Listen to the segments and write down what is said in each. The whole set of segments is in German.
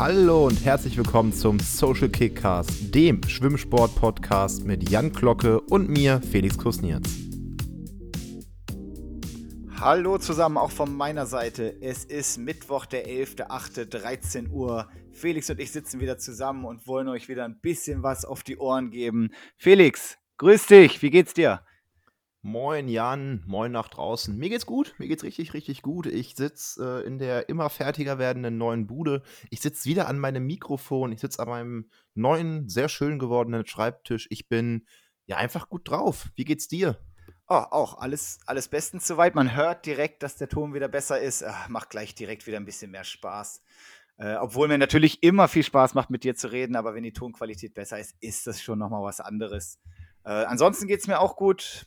Hallo und herzlich willkommen zum Social Kickcast, dem Schwimmsport-Podcast mit Jan Glocke und mir, Felix Kusnierz. Hallo zusammen, auch von meiner Seite. Es ist Mittwoch, der 11.08.13 Uhr. Felix und ich sitzen wieder zusammen und wollen euch wieder ein bisschen was auf die Ohren geben. Felix, grüß dich, wie geht's dir? Moin Jan, moin nach draußen. Mir geht's gut, mir geht's richtig, richtig gut. Ich sitze äh, in der immer fertiger werdenden neuen Bude. Ich sitze wieder an meinem Mikrofon. Ich sitze an meinem neuen, sehr schön gewordenen Schreibtisch. Ich bin ja einfach gut drauf. Wie geht's dir? Oh, auch alles, alles bestens soweit. Man hört direkt, dass der Ton wieder besser ist. Ach, macht gleich direkt wieder ein bisschen mehr Spaß. Äh, obwohl mir natürlich immer viel Spaß macht, mit dir zu reden, aber wenn die Tonqualität besser ist, ist das schon nochmal was anderes. Äh, ansonsten geht es mir auch gut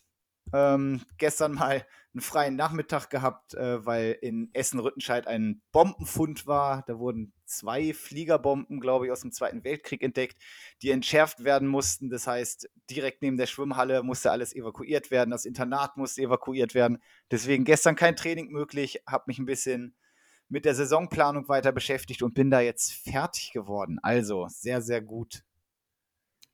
ähm, gestern mal einen freien Nachmittag gehabt, äh, weil in Essen-Rüttenscheid ein Bombenfund war. Da wurden zwei Fliegerbomben, glaube ich, aus dem Zweiten Weltkrieg entdeckt, die entschärft werden mussten. Das heißt, direkt neben der Schwimmhalle musste alles evakuiert werden. Das Internat musste evakuiert werden. Deswegen gestern kein Training möglich. Habe mich ein bisschen mit der Saisonplanung weiter beschäftigt und bin da jetzt fertig geworden. Also sehr, sehr gut.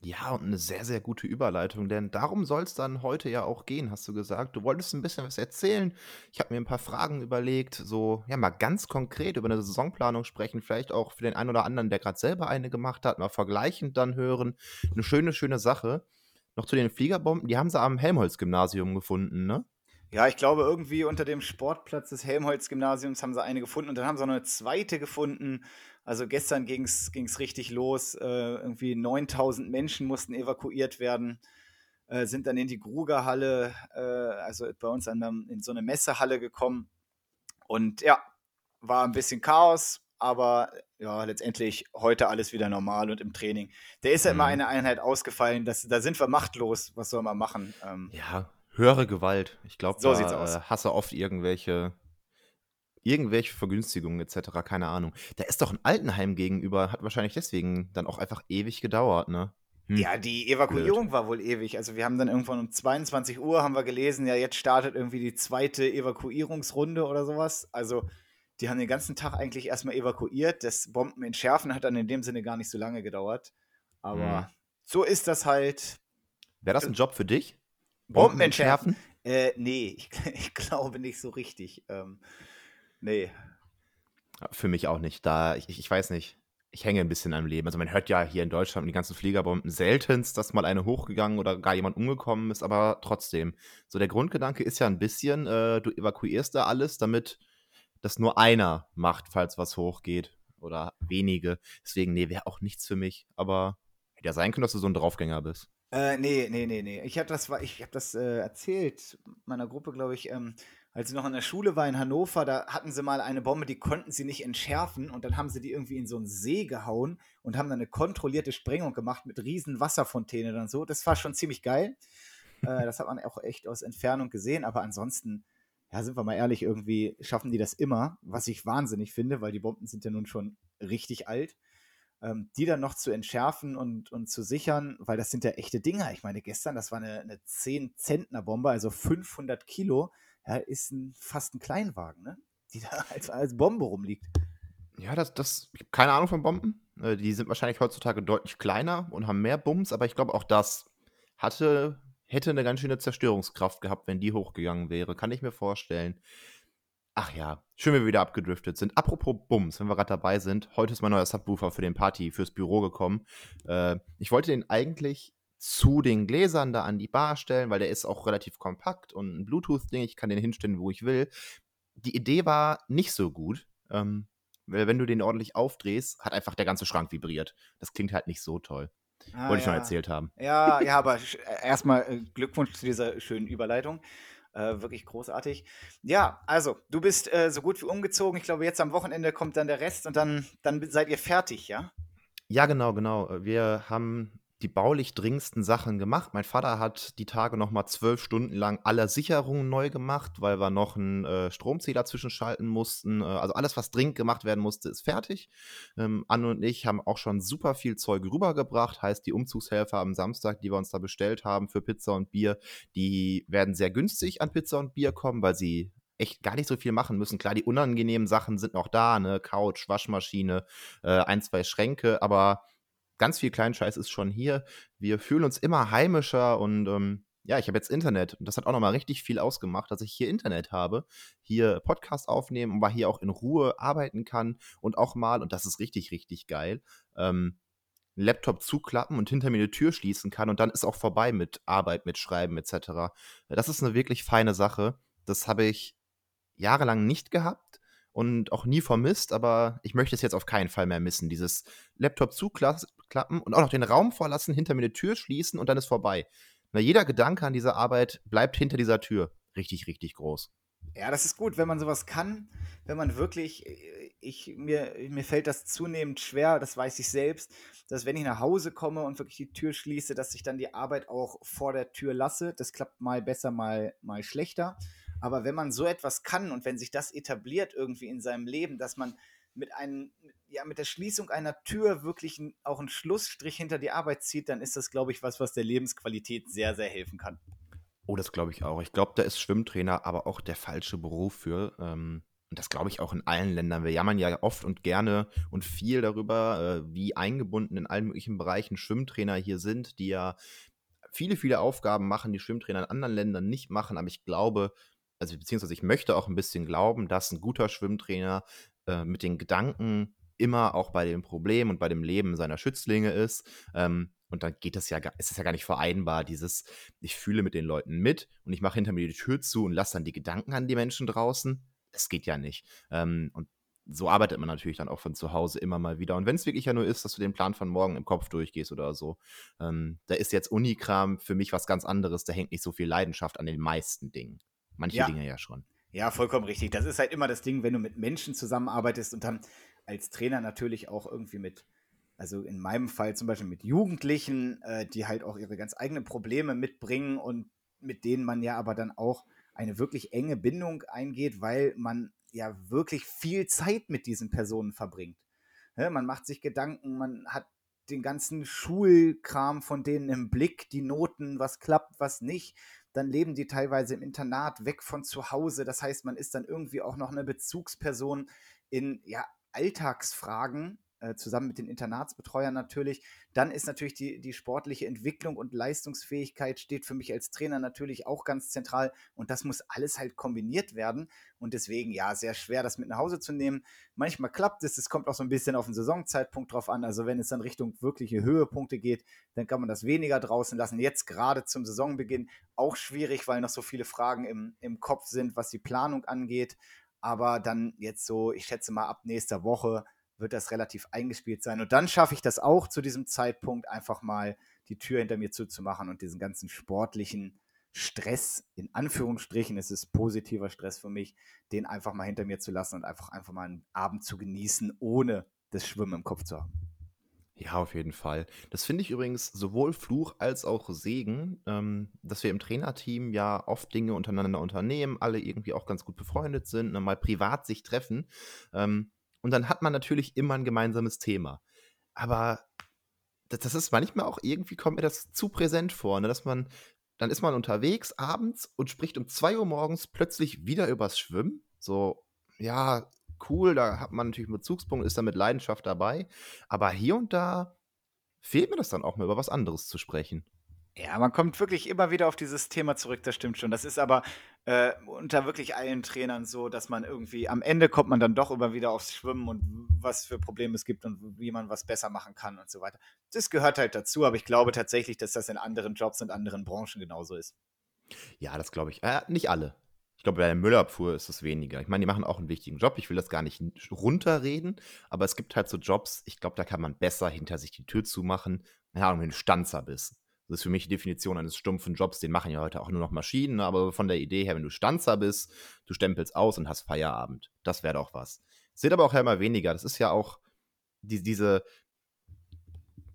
Ja, und eine sehr, sehr gute Überleitung, denn darum soll es dann heute ja auch gehen, hast du gesagt. Du wolltest ein bisschen was erzählen. Ich habe mir ein paar Fragen überlegt, so, ja, mal ganz konkret über eine Saisonplanung sprechen, vielleicht auch für den einen oder anderen, der gerade selber eine gemacht hat, mal vergleichend dann hören. Eine schöne, schöne Sache. Noch zu den Fliegerbomben, die haben sie am Helmholtz-Gymnasium gefunden, ne? Ja, ich glaube, irgendwie unter dem Sportplatz des Helmholtz-Gymnasiums haben sie eine gefunden und dann haben sie noch eine zweite gefunden also gestern ging es richtig los. Äh, irgendwie 9000 Menschen mussten evakuiert werden, äh, sind dann in die Grugerhalle, äh, also bei uns an, in so eine Messehalle gekommen. Und ja, war ein bisschen Chaos, aber ja, letztendlich heute alles wieder normal und im Training. Der ist ja immer mhm. eine Einheit ausgefallen, das, da sind wir machtlos. Was soll man machen? Ähm, ja, höhere Gewalt. Ich glaube, so da sieht's aus. hasse oft irgendwelche irgendwelche Vergünstigungen etc., keine Ahnung. Da ist doch ein Altenheim gegenüber, hat wahrscheinlich deswegen dann auch einfach ewig gedauert, ne? Hm. Ja, die Evakuierung Blöd. war wohl ewig. Also wir haben dann irgendwann um 22 Uhr haben wir gelesen, ja, jetzt startet irgendwie die zweite Evakuierungsrunde oder sowas. Also die haben den ganzen Tag eigentlich erstmal evakuiert. Das Bomben entschärfen hat dann in dem Sinne gar nicht so lange gedauert. Aber hm. so ist das halt. Wäre das ein Job für dich? Bomben entschärfen? Äh, nee, ich, ich, glaube nicht so richtig. Ähm, Nee. Für mich auch nicht. Da, ich, ich weiß nicht. Ich hänge ein bisschen am Leben. Also man hört ja hier in Deutschland die ganzen Fliegerbomben seltenst, dass mal eine hochgegangen oder gar jemand umgekommen ist, aber trotzdem. So der Grundgedanke ist ja ein bisschen, äh, du evakuierst da alles, damit das nur einer macht, falls was hochgeht. Oder wenige. Deswegen, nee, wäre auch nichts für mich. Aber hätte ja sein können, dass du so ein Draufgänger bist. Äh, nee, nee, nee, nee. Ich habe das, ich hab das äh, erzählt meiner Gruppe, glaube ich. Ähm, als sie noch in der Schule war in Hannover, da hatten sie mal eine Bombe, die konnten sie nicht entschärfen und dann haben sie die irgendwie in so einen See gehauen und haben dann eine kontrollierte Sprengung gemacht mit riesen Wasserfontänen und so. Das war schon ziemlich geil. äh, das hat man auch echt aus Entfernung gesehen, aber ansonsten, ja, sind wir mal ehrlich, irgendwie schaffen die das immer, was ich wahnsinnig finde, weil die Bomben sind ja nun schon richtig alt. Ähm, die dann noch zu entschärfen und, und zu sichern, weil das sind ja echte Dinger. Ich meine, gestern, das war eine, eine 10-Zentner-Bombe, also 500 Kilo ja, ist ein, fast ein Kleinwagen, ne? die da als, als Bombe rumliegt. Ja, das, das, ich habe keine Ahnung von Bomben. Äh, die sind wahrscheinlich heutzutage deutlich kleiner und haben mehr Bums, aber ich glaube auch das hatte, hätte eine ganz schöne Zerstörungskraft gehabt, wenn die hochgegangen wäre. Kann ich mir vorstellen. Ach ja, schön, wie wir wieder abgedriftet sind. Apropos Bums, wenn wir gerade dabei sind, heute ist mein neuer Subwoofer für den Party, fürs Büro gekommen. Äh, ich wollte den eigentlich zu den Gläsern da an die Bar stellen, weil der ist auch relativ kompakt und ein Bluetooth-Ding, ich kann den hinstellen, wo ich will. Die Idee war nicht so gut, ähm, weil wenn du den ordentlich aufdrehst, hat einfach der ganze Schrank vibriert. Das klingt halt nicht so toll. Ah, Wollte ich ja. noch erzählt haben. Ja, ja, aber äh, erstmal äh, Glückwunsch zu dieser schönen Überleitung. Äh, wirklich großartig. Ja, also, du bist äh, so gut wie umgezogen. Ich glaube, jetzt am Wochenende kommt dann der Rest und dann, dann seid ihr fertig, ja? Ja, genau, genau. Wir haben die baulich dringendsten Sachen gemacht. Mein Vater hat die Tage noch mal zwölf Stunden lang alle Sicherungen neu gemacht, weil wir noch einen äh, Stromzähler zwischenschalten mussten. Äh, also alles, was dringend gemacht werden musste, ist fertig. Ähm, Anne und ich haben auch schon super viel Zeug rübergebracht. Heißt, die Umzugshelfer am Samstag, die wir uns da bestellt haben für Pizza und Bier, die werden sehr günstig an Pizza und Bier kommen, weil sie echt gar nicht so viel machen müssen. Klar, die unangenehmen Sachen sind noch da, ne? Couch, Waschmaschine, äh, ein, zwei Schränke, aber ganz viel Kleinscheiß ist schon hier. Wir fühlen uns immer heimischer und ähm, ja, ich habe jetzt Internet und das hat auch nochmal richtig viel ausgemacht, dass ich hier Internet habe, hier Podcast aufnehmen und mal hier auch in Ruhe arbeiten kann und auch mal, und das ist richtig, richtig geil, ähm, Laptop zuklappen und hinter mir eine Tür schließen kann und dann ist auch vorbei mit Arbeit, mit Schreiben etc. Das ist eine wirklich feine Sache. Das habe ich jahrelang nicht gehabt und auch nie vermisst, aber ich möchte es jetzt auf keinen Fall mehr missen. Dieses Laptop zuklappen und auch noch den Raum verlassen, hinter mir eine Tür schließen und dann ist vorbei. Na, jeder Gedanke an diese Arbeit bleibt hinter dieser Tür richtig, richtig groß. Ja, das ist gut, wenn man sowas kann, wenn man wirklich, ich, mir, mir fällt das zunehmend schwer, das weiß ich selbst, dass wenn ich nach Hause komme und wirklich die Tür schließe, dass ich dann die Arbeit auch vor der Tür lasse. Das klappt mal besser, mal, mal schlechter. Aber wenn man so etwas kann und wenn sich das etabliert irgendwie in seinem Leben, dass man mit einem, ja, mit der Schließung einer Tür wirklich auch einen Schlussstrich hinter die Arbeit zieht, dann ist das, glaube ich, was, was der Lebensqualität sehr, sehr helfen kann. Oh, das glaube ich auch. Ich glaube, da ist Schwimmtrainer aber auch der falsche Beruf für. Ähm, und das glaube ich auch in allen Ländern. Wir jammern ja oft und gerne und viel darüber, äh, wie eingebunden in allen möglichen Bereichen Schwimmtrainer hier sind, die ja viele, viele Aufgaben machen, die Schwimmtrainer in anderen Ländern nicht machen. Aber ich glaube, also beziehungsweise ich möchte auch ein bisschen glauben, dass ein guter Schwimmtrainer äh, mit den Gedanken immer auch bei dem Problem und bei dem Leben seiner Schützlinge ist. Ähm, und dann geht das ja, ist es ja gar nicht vereinbar, dieses, ich fühle mit den Leuten mit und ich mache hinter mir die Tür zu und lasse dann die Gedanken an die Menschen draußen. Es geht ja nicht. Ähm, und so arbeitet man natürlich dann auch von zu Hause immer mal wieder. Und wenn es wirklich ja nur ist, dass du den Plan von morgen im Kopf durchgehst oder so, ähm, da ist jetzt Unikram für mich was ganz anderes. Da hängt nicht so viel Leidenschaft an den meisten Dingen. Manche ja. Dinge ja schon. Ja, vollkommen richtig. Das ist halt immer das Ding, wenn du mit Menschen zusammenarbeitest und dann als Trainer natürlich auch irgendwie mit, also in meinem Fall zum Beispiel mit Jugendlichen, äh, die halt auch ihre ganz eigenen Probleme mitbringen und mit denen man ja aber dann auch eine wirklich enge Bindung eingeht, weil man ja wirklich viel Zeit mit diesen Personen verbringt. Ja, man macht sich Gedanken, man hat den ganzen Schulkram von denen im Blick, die Noten, was klappt, was nicht dann leben die teilweise im Internat, weg von zu Hause. Das heißt, man ist dann irgendwie auch noch eine Bezugsperson in ja, Alltagsfragen, äh, zusammen mit den Internatsbetreuern natürlich. Dann ist natürlich die, die sportliche Entwicklung und Leistungsfähigkeit steht für mich als Trainer natürlich auch ganz zentral und das muss alles halt kombiniert werden und deswegen ja, sehr schwer, das mit nach Hause zu nehmen. Manchmal klappt es, es kommt auch so ein bisschen auf den Saisonzeitpunkt drauf an. Also wenn es dann Richtung wirkliche Höhepunkte geht, dann kann man das weniger draußen lassen. Jetzt gerade zum Saisonbeginn auch schwierig, weil noch so viele Fragen im, im Kopf sind, was die Planung angeht. Aber dann jetzt so, ich schätze mal ab nächster Woche wird das relativ eingespielt sein. Und dann schaffe ich das auch zu diesem Zeitpunkt, einfach mal die Tür hinter mir zuzumachen und diesen ganzen sportlichen Stress, in Anführungsstrichen, es ist positiver Stress für mich, den einfach mal hinter mir zu lassen und einfach, einfach mal einen Abend zu genießen, ohne das Schwimmen im Kopf zu haben. Ja, auf jeden Fall. Das finde ich übrigens sowohl Fluch als auch Segen, ähm, dass wir im Trainerteam ja oft Dinge untereinander unternehmen, alle irgendwie auch ganz gut befreundet sind, ne, mal privat sich treffen. Ähm, und dann hat man natürlich immer ein gemeinsames Thema. Aber das, das ist manchmal auch irgendwie, kommt mir das zu präsent vor, ne? dass man, dann ist man unterwegs abends und spricht um 2 Uhr morgens plötzlich wieder übers Schwimmen. So, ja, cool, da hat man natürlich einen Bezugspunkt, ist da mit Leidenschaft dabei. Aber hier und da fehlt mir das dann auch mal über was anderes zu sprechen. Ja, man kommt wirklich immer wieder auf dieses Thema zurück, das stimmt schon. Das ist aber äh, unter wirklich allen Trainern so, dass man irgendwie am Ende kommt man dann doch immer wieder aufs Schwimmen und was für Probleme es gibt und wie man was besser machen kann und so weiter. Das gehört halt dazu, aber ich glaube tatsächlich, dass das in anderen Jobs und anderen Branchen genauso ist. Ja, das glaube ich. Äh, nicht alle. Ich glaube, bei der Müllabfuhr ist es weniger. Ich meine, die machen auch einen wichtigen Job. Ich will das gar nicht runterreden, aber es gibt halt so Jobs, ich glaube, da kann man besser hinter sich die Tür zumachen. Ja, wenn du Stanzer bist das ist für mich die Definition eines stumpfen Jobs. Den machen ja heute auch nur noch Maschinen, ne? aber von der Idee her, wenn du Stanzer bist, du stempelst aus und hast Feierabend. Das wäre doch was. Wird aber auch ja immer weniger. Das ist ja auch die, diese,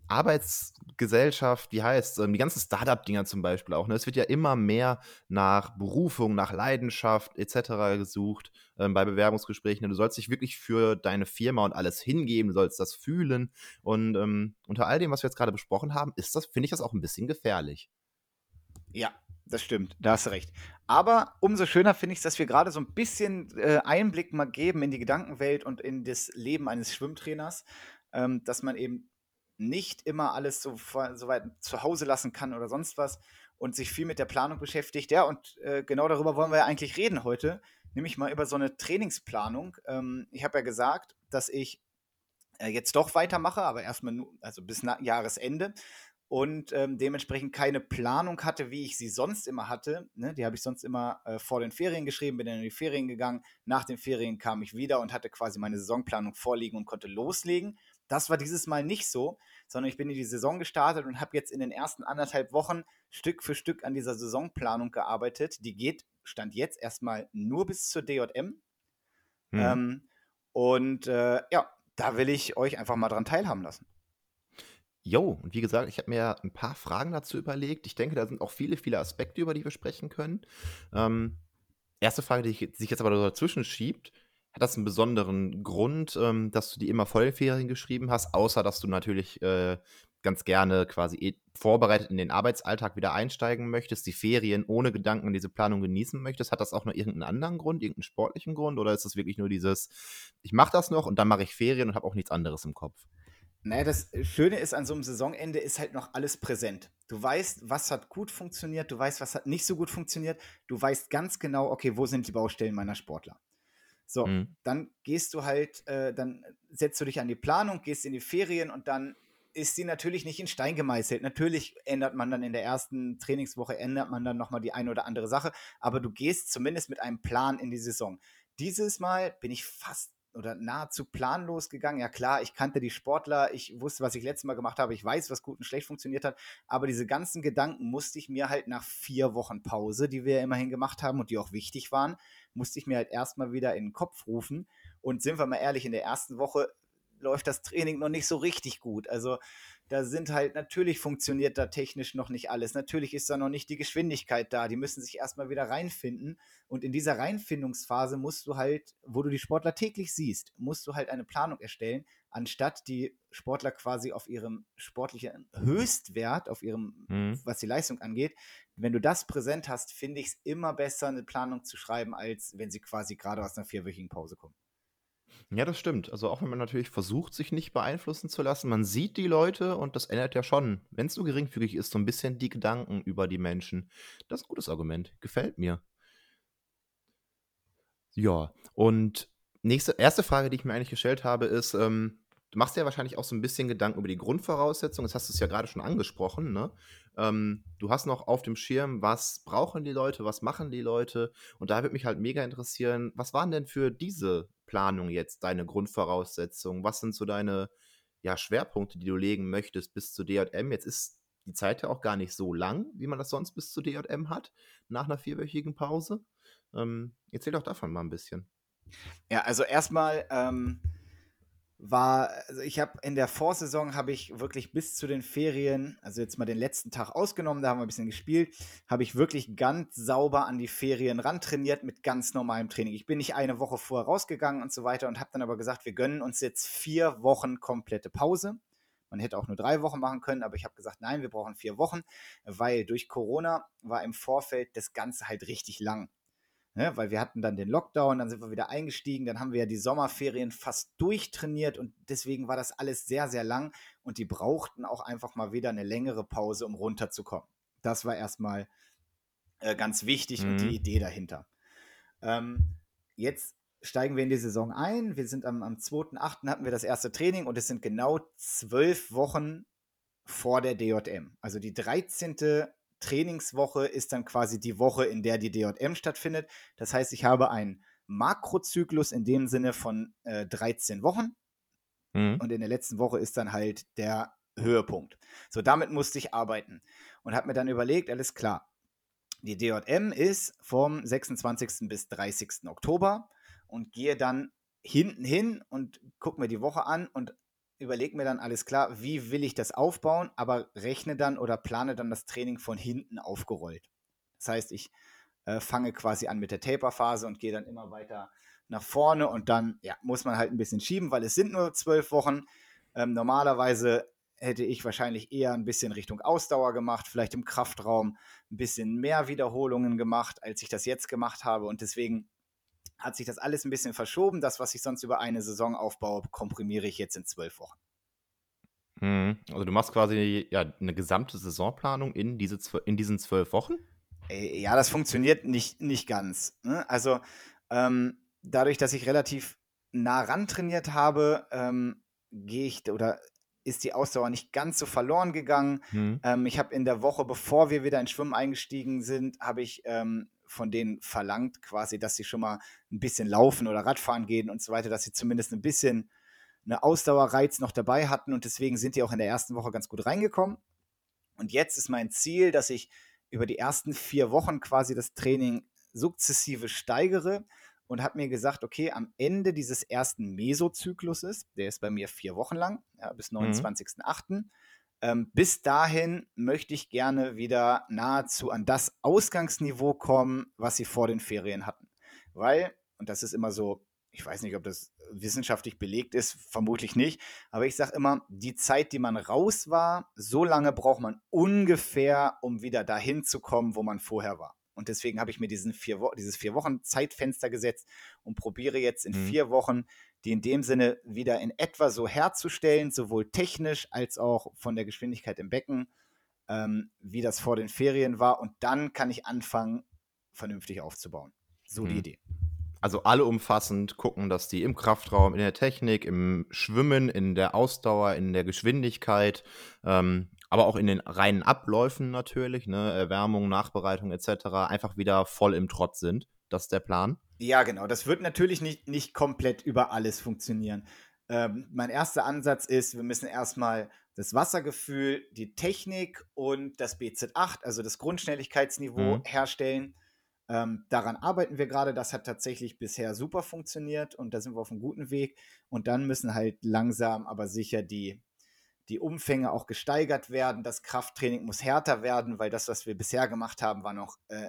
Arbeitsgesellschaft, wie heißt ähm, die ganzen Startup-Dinger zum Beispiel auch. Ne? Es wird ja immer mehr nach Berufung, nach Leidenschaft etc. gesucht ähm, bei Bewerbungsgesprächen. Du sollst dich wirklich für deine Firma und alles hingeben, du sollst das fühlen. Und ähm, unter all dem, was wir jetzt gerade besprochen haben, ist das, finde ich das auch ein bisschen gefährlich. Ja, das stimmt, da hast du recht. Aber umso schöner finde ich es, dass wir gerade so ein bisschen äh, Einblick mal geben in die Gedankenwelt und in das Leben eines Schwimmtrainers, ähm, dass man eben nicht immer alles so, so weit zu Hause lassen kann oder sonst was und sich viel mit der Planung beschäftigt. Ja, und äh, genau darüber wollen wir ja eigentlich reden heute, nämlich mal über so eine Trainingsplanung. Ähm, ich habe ja gesagt, dass ich äh, jetzt doch weitermache, aber erstmal nur, also bis Jahresende und ähm, dementsprechend keine Planung hatte, wie ich sie sonst immer hatte. Ne? Die habe ich sonst immer äh, vor den Ferien geschrieben, bin dann in die Ferien gegangen. Nach den Ferien kam ich wieder und hatte quasi meine Saisonplanung vorliegen und konnte loslegen. Das war dieses Mal nicht so, sondern ich bin in die Saison gestartet und habe jetzt in den ersten anderthalb Wochen Stück für Stück an dieser Saisonplanung gearbeitet. Die geht, stand jetzt erstmal nur bis zur DJM. Hm. Ähm, und äh, ja, da will ich euch einfach mal dran teilhaben lassen. Jo, und wie gesagt, ich habe mir ein paar Fragen dazu überlegt. Ich denke, da sind auch viele, viele Aspekte, über die wir sprechen können. Ähm, erste Frage, die sich jetzt aber dazwischen schiebt, hat das einen besonderen Grund, ähm, dass du die immer vor den Ferien geschrieben hast, außer dass du natürlich äh, ganz gerne quasi eh vorbereitet in den Arbeitsalltag wieder einsteigen möchtest, die Ferien ohne Gedanken an diese Planung genießen möchtest, hat das auch noch irgendeinen anderen Grund, irgendeinen sportlichen Grund oder ist das wirklich nur dieses, ich mache das noch und dann mache ich Ferien und habe auch nichts anderes im Kopf? Naja, das Schöne ist, an so einem Saisonende ist halt noch alles präsent. Du weißt, was hat gut funktioniert, du weißt, was hat nicht so gut funktioniert, du weißt ganz genau, okay, wo sind die Baustellen meiner Sportler. So, mhm. dann gehst du halt, äh, dann setzt du dich an die Planung, gehst in die Ferien und dann ist sie natürlich nicht in Stein gemeißelt. Natürlich ändert man dann in der ersten Trainingswoche, ändert man dann nochmal die eine oder andere Sache, aber du gehst zumindest mit einem Plan in die Saison. Dieses Mal bin ich fast oder nahezu planlos gegangen. Ja klar, ich kannte die Sportler, ich wusste, was ich letztes Mal gemacht habe, ich weiß, was gut und schlecht funktioniert hat, aber diese ganzen Gedanken musste ich mir halt nach vier Wochen Pause, die wir ja immerhin gemacht haben und die auch wichtig waren, musste ich mir halt erstmal wieder in den Kopf rufen. Und sind wir mal ehrlich, in der ersten Woche läuft das Training noch nicht so richtig gut. Also da sind halt, natürlich funktioniert da technisch noch nicht alles. Natürlich ist da noch nicht die Geschwindigkeit da. Die müssen sich erstmal wieder reinfinden. Und in dieser Reinfindungsphase musst du halt, wo du die Sportler täglich siehst, musst du halt eine Planung erstellen, anstatt die Sportler quasi auf ihrem sportlichen Höchstwert, auf ihrem, mhm. was die Leistung angeht. Wenn du das präsent hast, finde ich es immer besser, eine Planung zu schreiben, als wenn sie quasi gerade aus einer vierwöchigen Pause kommen. Ja, das stimmt. Also auch wenn man natürlich versucht, sich nicht beeinflussen zu lassen, man sieht die Leute und das ändert ja schon, wenn es nur geringfügig ist, so ein bisschen die Gedanken über die Menschen. Das ist ein gutes Argument. Gefällt mir. Ja, und nächste, erste Frage, die ich mir eigentlich gestellt habe, ist, ähm, du machst ja wahrscheinlich auch so ein bisschen Gedanken über die Grundvoraussetzungen. Das hast du es ja gerade schon angesprochen, ne? Ähm, du hast noch auf dem Schirm, was brauchen die Leute, was machen die Leute? Und da würde mich halt mega interessieren, was waren denn für diese Planung jetzt deine Grundvoraussetzungen? Was sind so deine ja, Schwerpunkte, die du legen möchtest bis zu DJM? Jetzt ist die Zeit ja auch gar nicht so lang, wie man das sonst bis zu DJM hat, nach einer vierwöchigen Pause. Ähm, erzähl doch davon mal ein bisschen. Ja, also erstmal ähm, war, also ich habe in der Vorsaison habe ich wirklich bis zu den Ferien, also jetzt mal den letzten Tag ausgenommen, da haben wir ein bisschen gespielt, habe ich wirklich ganz sauber an die Ferien ran trainiert mit ganz normalem Training. Ich bin nicht eine Woche vorher rausgegangen und so weiter und habe dann aber gesagt, wir gönnen uns jetzt vier Wochen komplette Pause. Man hätte auch nur drei Wochen machen können, aber ich habe gesagt, nein, wir brauchen vier Wochen, weil durch Corona war im Vorfeld das Ganze halt richtig lang. Ne, weil wir hatten dann den Lockdown, dann sind wir wieder eingestiegen, dann haben wir ja die Sommerferien fast durchtrainiert und deswegen war das alles sehr, sehr lang und die brauchten auch einfach mal wieder eine längere Pause, um runterzukommen. Das war erstmal äh, ganz wichtig mhm. und die mhm. Idee dahinter. Ähm, jetzt steigen wir in die Saison ein. Wir sind am, am 2.8. hatten wir das erste Training und es sind genau zwölf Wochen vor der DJM. Also die 13. Trainingswoche ist dann quasi die Woche, in der die DJM stattfindet. Das heißt, ich habe einen Makrozyklus in dem Sinne von äh, 13 Wochen. Mhm. Und in der letzten Woche ist dann halt der Höhepunkt. So, damit musste ich arbeiten und habe mir dann überlegt, alles klar. Die DJM ist vom 26. bis 30. Oktober und gehe dann hinten hin und gucke mir die Woche an und überlege mir dann alles klar, wie will ich das aufbauen, aber rechne dann oder plane dann das Training von hinten aufgerollt. Das heißt, ich äh, fange quasi an mit der Taper-Phase und gehe dann immer weiter nach vorne und dann ja, muss man halt ein bisschen schieben, weil es sind nur zwölf Wochen. Ähm, normalerweise hätte ich wahrscheinlich eher ein bisschen Richtung Ausdauer gemacht, vielleicht im Kraftraum ein bisschen mehr Wiederholungen gemacht, als ich das jetzt gemacht habe. Und deswegen hat sich das alles ein bisschen verschoben. Das, was ich sonst über eine Saison aufbaue, komprimiere ich jetzt in zwölf Wochen. Mhm. Also du machst quasi ja eine gesamte Saisonplanung in, diese, in diesen zwölf Wochen? Äh, ja, das funktioniert nicht, nicht ganz. Ne? Also ähm, dadurch, dass ich relativ nah ran trainiert habe, ähm, gehe ich oder ist die Ausdauer nicht ganz so verloren gegangen. Mhm. Ähm, ich habe in der Woche, bevor wir wieder ins Schwimmen eingestiegen sind, habe ich ähm, von denen verlangt, quasi, dass sie schon mal ein bisschen laufen oder Radfahren gehen und so weiter, dass sie zumindest ein bisschen eine Ausdauerreiz noch dabei hatten und deswegen sind die auch in der ersten Woche ganz gut reingekommen. Und jetzt ist mein Ziel, dass ich über die ersten vier Wochen quasi das Training sukzessive steigere und habe mir gesagt, okay, am Ende dieses ersten Mesozykluses, der ist bei mir vier Wochen lang, ja, bis 29.08., mhm. Ähm, bis dahin möchte ich gerne wieder nahezu an das Ausgangsniveau kommen, was sie vor den Ferien hatten. Weil, und das ist immer so ich weiß nicht, ob das wissenschaftlich belegt ist, vermutlich nicht, aber ich sage immer, die Zeit, die man raus war, so lange braucht man ungefähr, um wieder dahin zu kommen, wo man vorher war. Und deswegen habe ich mir diesen vier dieses vier Wochen Zeitfenster gesetzt und probiere jetzt in mhm. vier Wochen, die in dem Sinne wieder in etwa so herzustellen, sowohl technisch als auch von der Geschwindigkeit im Becken, ähm, wie das vor den Ferien war. Und dann kann ich anfangen, vernünftig aufzubauen. So mhm. die Idee also alle umfassend gucken, dass die im Kraftraum, in der Technik, im Schwimmen, in der Ausdauer, in der Geschwindigkeit, ähm, aber auch in den reinen Abläufen natürlich, ne, Erwärmung, Nachbereitung etc., einfach wieder voll im Trott sind. Das ist der Plan. Ja, genau. Das wird natürlich nicht, nicht komplett über alles funktionieren. Ähm, mein erster Ansatz ist, wir müssen erstmal das Wassergefühl, die Technik und das BZ8, also das Grundschnelligkeitsniveau, mhm. herstellen. Ähm, daran arbeiten wir gerade. Das hat tatsächlich bisher super funktioniert und da sind wir auf einem guten Weg. Und dann müssen halt langsam, aber sicher die, die Umfänge auch gesteigert werden. Das Krafttraining muss härter werden, weil das, was wir bisher gemacht haben, war noch äh,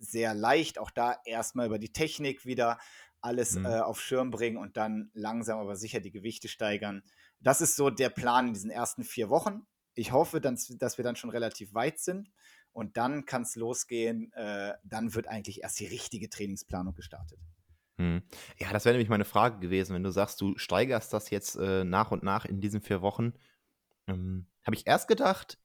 sehr leicht. Auch da erstmal über die Technik wieder alles mhm. äh, auf Schirm bringen und dann langsam, aber sicher die Gewichte steigern. Das ist so der Plan in diesen ersten vier Wochen. Ich hoffe, dass, dass wir dann schon relativ weit sind. Und dann kann es losgehen. Äh, dann wird eigentlich erst die richtige Trainingsplanung gestartet. Hm. Ja, das wäre nämlich meine Frage gewesen, wenn du sagst, du steigerst das jetzt äh, nach und nach in diesen vier Wochen. Ähm, Habe ich erst gedacht,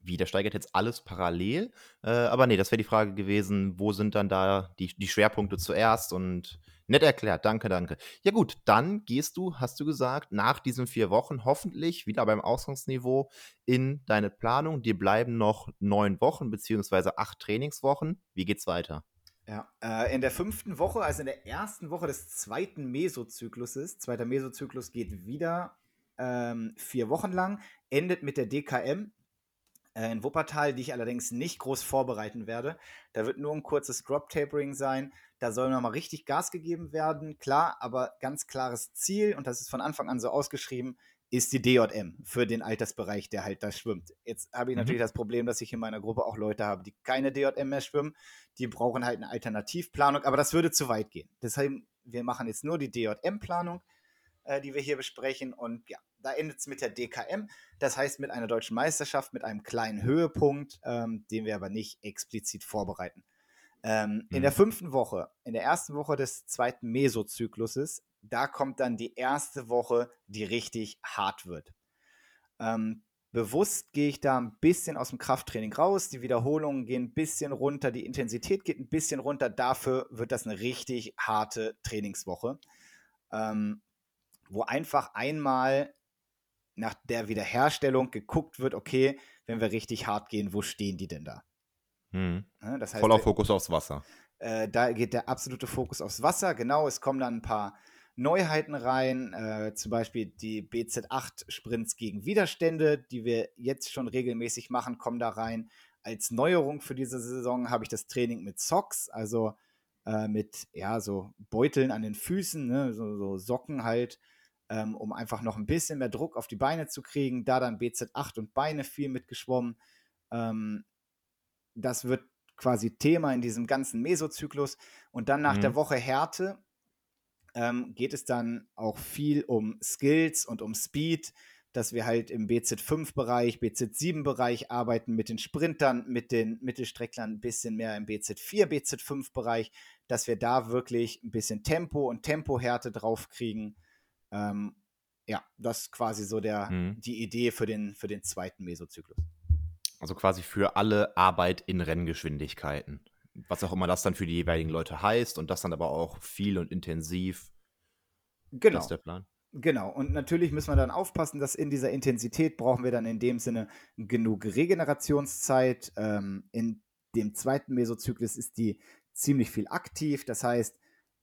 wie, der steigert jetzt alles parallel? Äh, aber nee, das wäre die Frage gewesen, wo sind dann da die, die Schwerpunkte zuerst und Nett erklärt, danke, danke. Ja gut, dann gehst du, hast du gesagt, nach diesen vier Wochen hoffentlich wieder beim Ausgangsniveau in deine Planung. Dir bleiben noch neun Wochen beziehungsweise acht Trainingswochen. Wie geht's weiter? Ja, äh, in der fünften Woche, also in der ersten Woche des zweiten Mesozykluses, zweiter Mesozyklus geht wieder ähm, vier Wochen lang, endet mit der DKM, äh, in Wuppertal, die ich allerdings nicht groß vorbereiten werde. Da wird nur ein kurzes Drop-Tapering sein. Da soll nochmal richtig Gas gegeben werden. Klar, aber ganz klares Ziel, und das ist von Anfang an so ausgeschrieben, ist die DJM für den Altersbereich, der halt da schwimmt. Jetzt habe ich mhm. natürlich das Problem, dass ich in meiner Gruppe auch Leute habe, die keine DJM mehr schwimmen. Die brauchen halt eine Alternativplanung, aber das würde zu weit gehen. Deshalb, wir machen jetzt nur die DJM-Planung, äh, die wir hier besprechen. Und ja, da endet es mit der DKM. Das heißt mit einer deutschen Meisterschaft, mit einem kleinen Höhepunkt, ähm, den wir aber nicht explizit vorbereiten. Ähm, mhm. In der fünften Woche, in der ersten Woche des zweiten Mesozykluses, da kommt dann die erste Woche, die richtig hart wird. Ähm, bewusst gehe ich da ein bisschen aus dem Krafttraining raus. Die Wiederholungen gehen ein bisschen runter, die Intensität geht ein bisschen runter. Dafür wird das eine richtig harte Trainingswoche, ähm, wo einfach einmal nach der Wiederherstellung geguckt wird, okay, wenn wir richtig hart gehen, wo stehen die denn da? Hm. Das heißt, Voller Fokus aufs Wasser. Äh, da geht der absolute Fokus aufs Wasser, genau. Es kommen dann ein paar Neuheiten rein, äh, zum Beispiel die BZ8-Sprints gegen Widerstände, die wir jetzt schon regelmäßig machen, kommen da rein. Als Neuerung für diese Saison habe ich das Training mit Socks, also äh, mit ja, so Beuteln an den Füßen, ne, so, so Socken halt, ähm, um einfach noch ein bisschen mehr Druck auf die Beine zu kriegen. Da dann BZ8 und Beine viel mitgeschwommen. Ähm, das wird quasi Thema in diesem ganzen Mesozyklus. Und dann nach mhm. der Woche Härte ähm, geht es dann auch viel um Skills und um Speed. dass wir halt im BZ5-Bereich, BZ7-Bereich arbeiten mit den Sprintern, mit den Mittelstrecklern ein bisschen mehr im BZ4, BZ5-Bereich, dass wir da wirklich ein bisschen Tempo und Tempohärte drauf kriegen. Ähm, ja, das ist quasi so der, mhm. die Idee für den, für den zweiten Mesozyklus. Also quasi für alle Arbeit in Renngeschwindigkeiten. Was auch immer das dann für die jeweiligen Leute heißt und das dann aber auch viel und intensiv. Genau. Das ist der Plan. Genau, und natürlich müssen wir dann aufpassen, dass in dieser Intensität brauchen wir dann in dem Sinne genug Regenerationszeit. Ähm, in dem zweiten Mesozyklus ist die ziemlich viel aktiv, das heißt,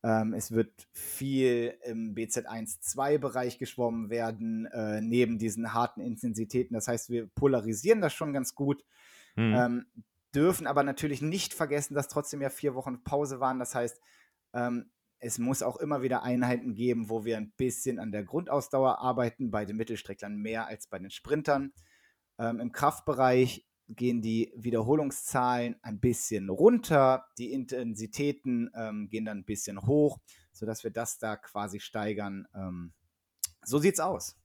ähm, es wird viel im BZ1-2-Bereich geschwommen werden, äh, neben diesen harten Intensitäten. Das heißt, wir polarisieren das schon ganz gut. Mhm. Ähm, dürfen aber natürlich nicht vergessen, dass trotzdem ja vier Wochen Pause waren. Das heißt, ähm, es muss auch immer wieder Einheiten geben, wo wir ein bisschen an der Grundausdauer arbeiten, bei den Mittelstrecklern mehr als bei den Sprintern. Ähm, Im Kraftbereich gehen die Wiederholungszahlen ein bisschen runter, die Intensitäten ähm, gehen dann ein bisschen hoch, sodass wir das da quasi steigern. Ähm, so sieht's aus.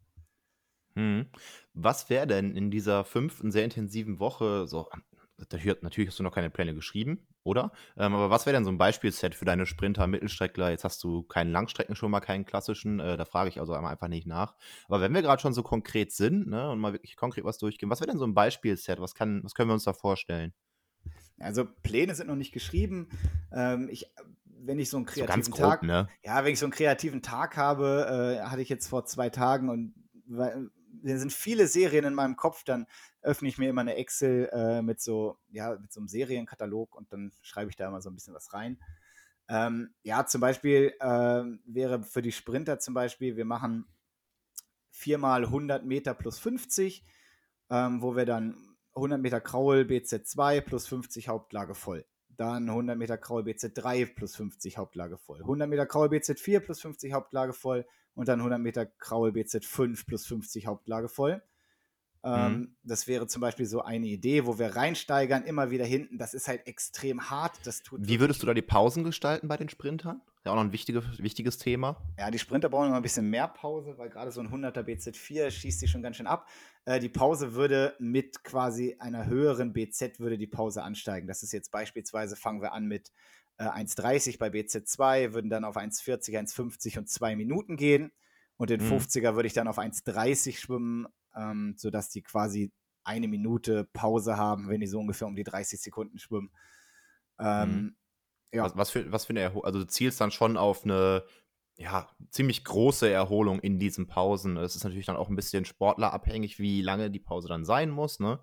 Hm. Was wäre denn in dieser fünften sehr intensiven Woche so natürlich hast du noch keine Pläne geschrieben, oder? Ähm, aber was wäre denn so ein Beispielset für deine Sprinter, Mittelstreckler? Jetzt hast du keinen Langstrecken schon mal, keinen klassischen, äh, da frage ich also einfach nicht nach. Aber wenn wir gerade schon so konkret sind ne, und mal wirklich konkret was durchgehen, was wäre denn so ein Beispielset? Was, kann, was können wir uns da vorstellen? Also Pläne sind noch nicht geschrieben. Ähm, ich, wenn ich so einen kreativen so grob, Tag, ne? ja, wenn ich so einen kreativen Tag habe, äh, hatte ich jetzt vor zwei Tagen und weil, sind viele Serien in meinem Kopf, dann öffne ich mir immer eine Excel äh, mit so, ja, mit so einem Serienkatalog und dann schreibe ich da immer so ein bisschen was rein. Ähm, ja, zum Beispiel äh, wäre für die Sprinter zum Beispiel, wir machen viermal 100 Meter plus 50, ähm, wo wir dann 100 Meter Kraul BZ2 plus 50 Hauptlage voll. Dann 100 Meter Kraul BZ3 plus 50 Hauptlage voll. 100 Meter Kraul BZ4 plus 50 Hauptlage voll. Und dann 100 Meter Kraul BZ5 plus 50 Hauptlage voll. Ähm, mhm. Das wäre zum Beispiel so eine Idee, wo wir reinsteigern, immer wieder hinten. Das ist halt extrem hart. Das tut Wie würdest du da die Pausen gestalten bei den Sprintern? Ja, auch noch ein wichtige, wichtiges Thema. Ja, die Sprinter brauchen immer ein bisschen mehr Pause, weil gerade so ein 100er BZ4 schießt sich schon ganz schön ab. Äh, die Pause würde mit quasi einer höheren BZ würde die Pause ansteigen. Das ist jetzt beispielsweise, fangen wir an mit äh, 1,30 bei BZ2, würden dann auf 1,40, 1,50 und 2 Minuten gehen. Und den mhm. 50er würde ich dann auf 1,30 schwimmen ähm, sodass die quasi eine Minute Pause haben, wenn die so ungefähr um die 30 Sekunden schwimmen. Ähm, mhm. Ja. was, was, für, was für eine Erholung, also du zielst dann schon auf eine ja, ziemlich große Erholung in diesen Pausen. Es ist natürlich dann auch ein bisschen sportlerabhängig, wie lange die Pause dann sein muss. Ne?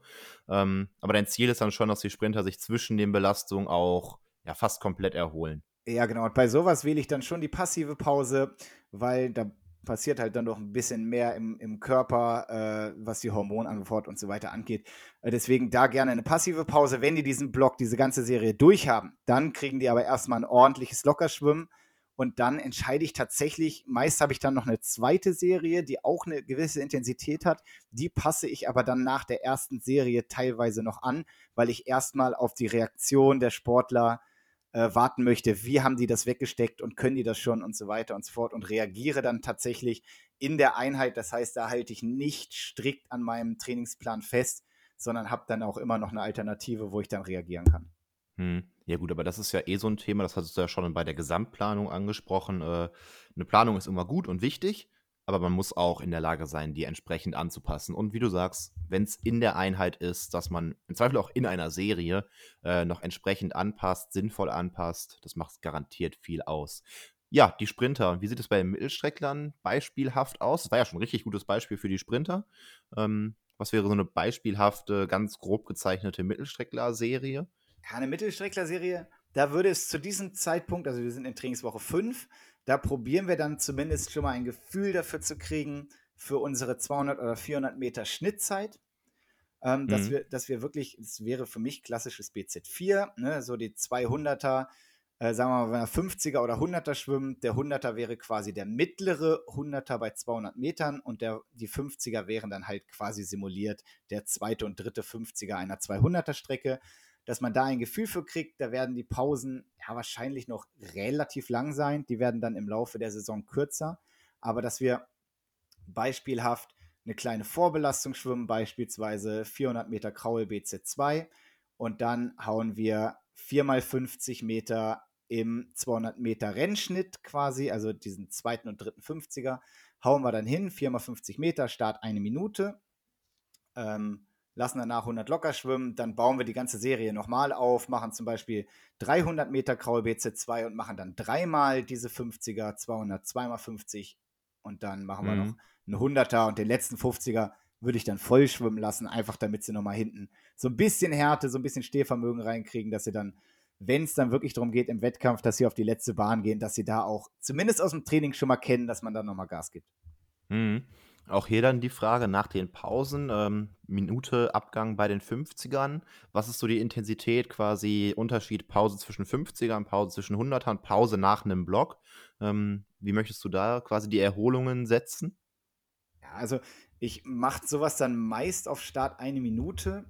Ähm, aber dein Ziel ist dann schon, dass die Sprinter sich zwischen den Belastungen auch ja, fast komplett erholen. Ja, genau. Und bei sowas wähle ich dann schon die passive Pause, weil da passiert halt dann doch ein bisschen mehr im, im Körper, äh, was die Hormonantwort und so weiter angeht. Äh, deswegen da gerne eine passive Pause. Wenn die diesen Block, diese ganze Serie durchhaben, dann kriegen die aber erstmal ein ordentliches Lockerschwimmen. Und dann entscheide ich tatsächlich, meist habe ich dann noch eine zweite Serie, die auch eine gewisse Intensität hat. Die passe ich aber dann nach der ersten Serie teilweise noch an, weil ich erstmal auf die Reaktion der Sportler äh, warten möchte, wie haben die das weggesteckt und können die das schon und so weiter und so fort und reagiere dann tatsächlich in der Einheit. Das heißt, da halte ich nicht strikt an meinem Trainingsplan fest, sondern habe dann auch immer noch eine Alternative, wo ich dann reagieren kann. Hm. Ja gut, aber das ist ja eh so ein Thema, das hast du ja schon bei der Gesamtplanung angesprochen. Äh, eine Planung ist immer gut und wichtig, aber man muss auch in der Lage sein, die entsprechend anzupassen. Und wie du sagst, wenn es in der Einheit ist, dass man im Zweifel auch in einer Serie äh, noch entsprechend anpasst, sinnvoll anpasst, das macht garantiert viel aus. Ja, die Sprinter, wie sieht es bei den Mittelstrecklern beispielhaft aus? Das war ja schon ein richtig gutes Beispiel für die Sprinter. Ähm, was wäre so eine beispielhafte, ganz grob gezeichnete Mittelstreckler-Serie? Ja, eine Mittelstreckler-Serie, da würde es zu diesem Zeitpunkt, also wir sind in Trainingswoche 5, da probieren wir dann zumindest schon mal ein Gefühl dafür zu kriegen, für unsere 200 oder 400 Meter Schnittzeit. Ähm, mhm. dass, wir, dass wir wirklich, es wäre für mich klassisches BZ4, ne, so die 200er, äh, sagen wir mal, wenn er 50er oder 100er schwimmt, der 100er wäre quasi der mittlere 100er bei 200 Metern und der, die 50er wären dann halt quasi simuliert der zweite und dritte 50er einer 200er Strecke dass man da ein Gefühl für kriegt. Da werden die Pausen ja wahrscheinlich noch relativ lang sein. Die werden dann im Laufe der Saison kürzer. Aber dass wir beispielhaft eine kleine Vorbelastung schwimmen, beispielsweise 400 Meter Kraul BZ2 und dann hauen wir 4 mal 50 Meter im 200 Meter Rennschnitt quasi, also diesen zweiten und dritten 50er, hauen wir dann hin, 4 mal 50 Meter, Start eine Minute, ähm, lassen danach 100 locker schwimmen, dann bauen wir die ganze Serie nochmal auf, machen zum Beispiel 300 Meter Kraul BZ2 und machen dann dreimal diese 50er, 200, 2 mal 50 und dann machen wir noch einen 100er und den letzten 50er würde ich dann voll schwimmen lassen, einfach damit sie nochmal hinten so ein bisschen Härte, so ein bisschen Stehvermögen reinkriegen, dass sie dann, wenn es dann wirklich darum geht im Wettkampf, dass sie auf die letzte Bahn gehen, dass sie da auch zumindest aus dem Training schon mal kennen, dass man dann nochmal Gas gibt. Mhm. Auch hier dann die Frage nach den Pausen, ähm, Minute Abgang bei den 50ern. Was ist so die Intensität, quasi Unterschied Pause zwischen 50ern, Pause zwischen 100ern, Pause nach einem Block? Ähm, wie möchtest du da quasi die Erholungen setzen? Ja, also ich mache sowas dann meist auf Start eine Minute,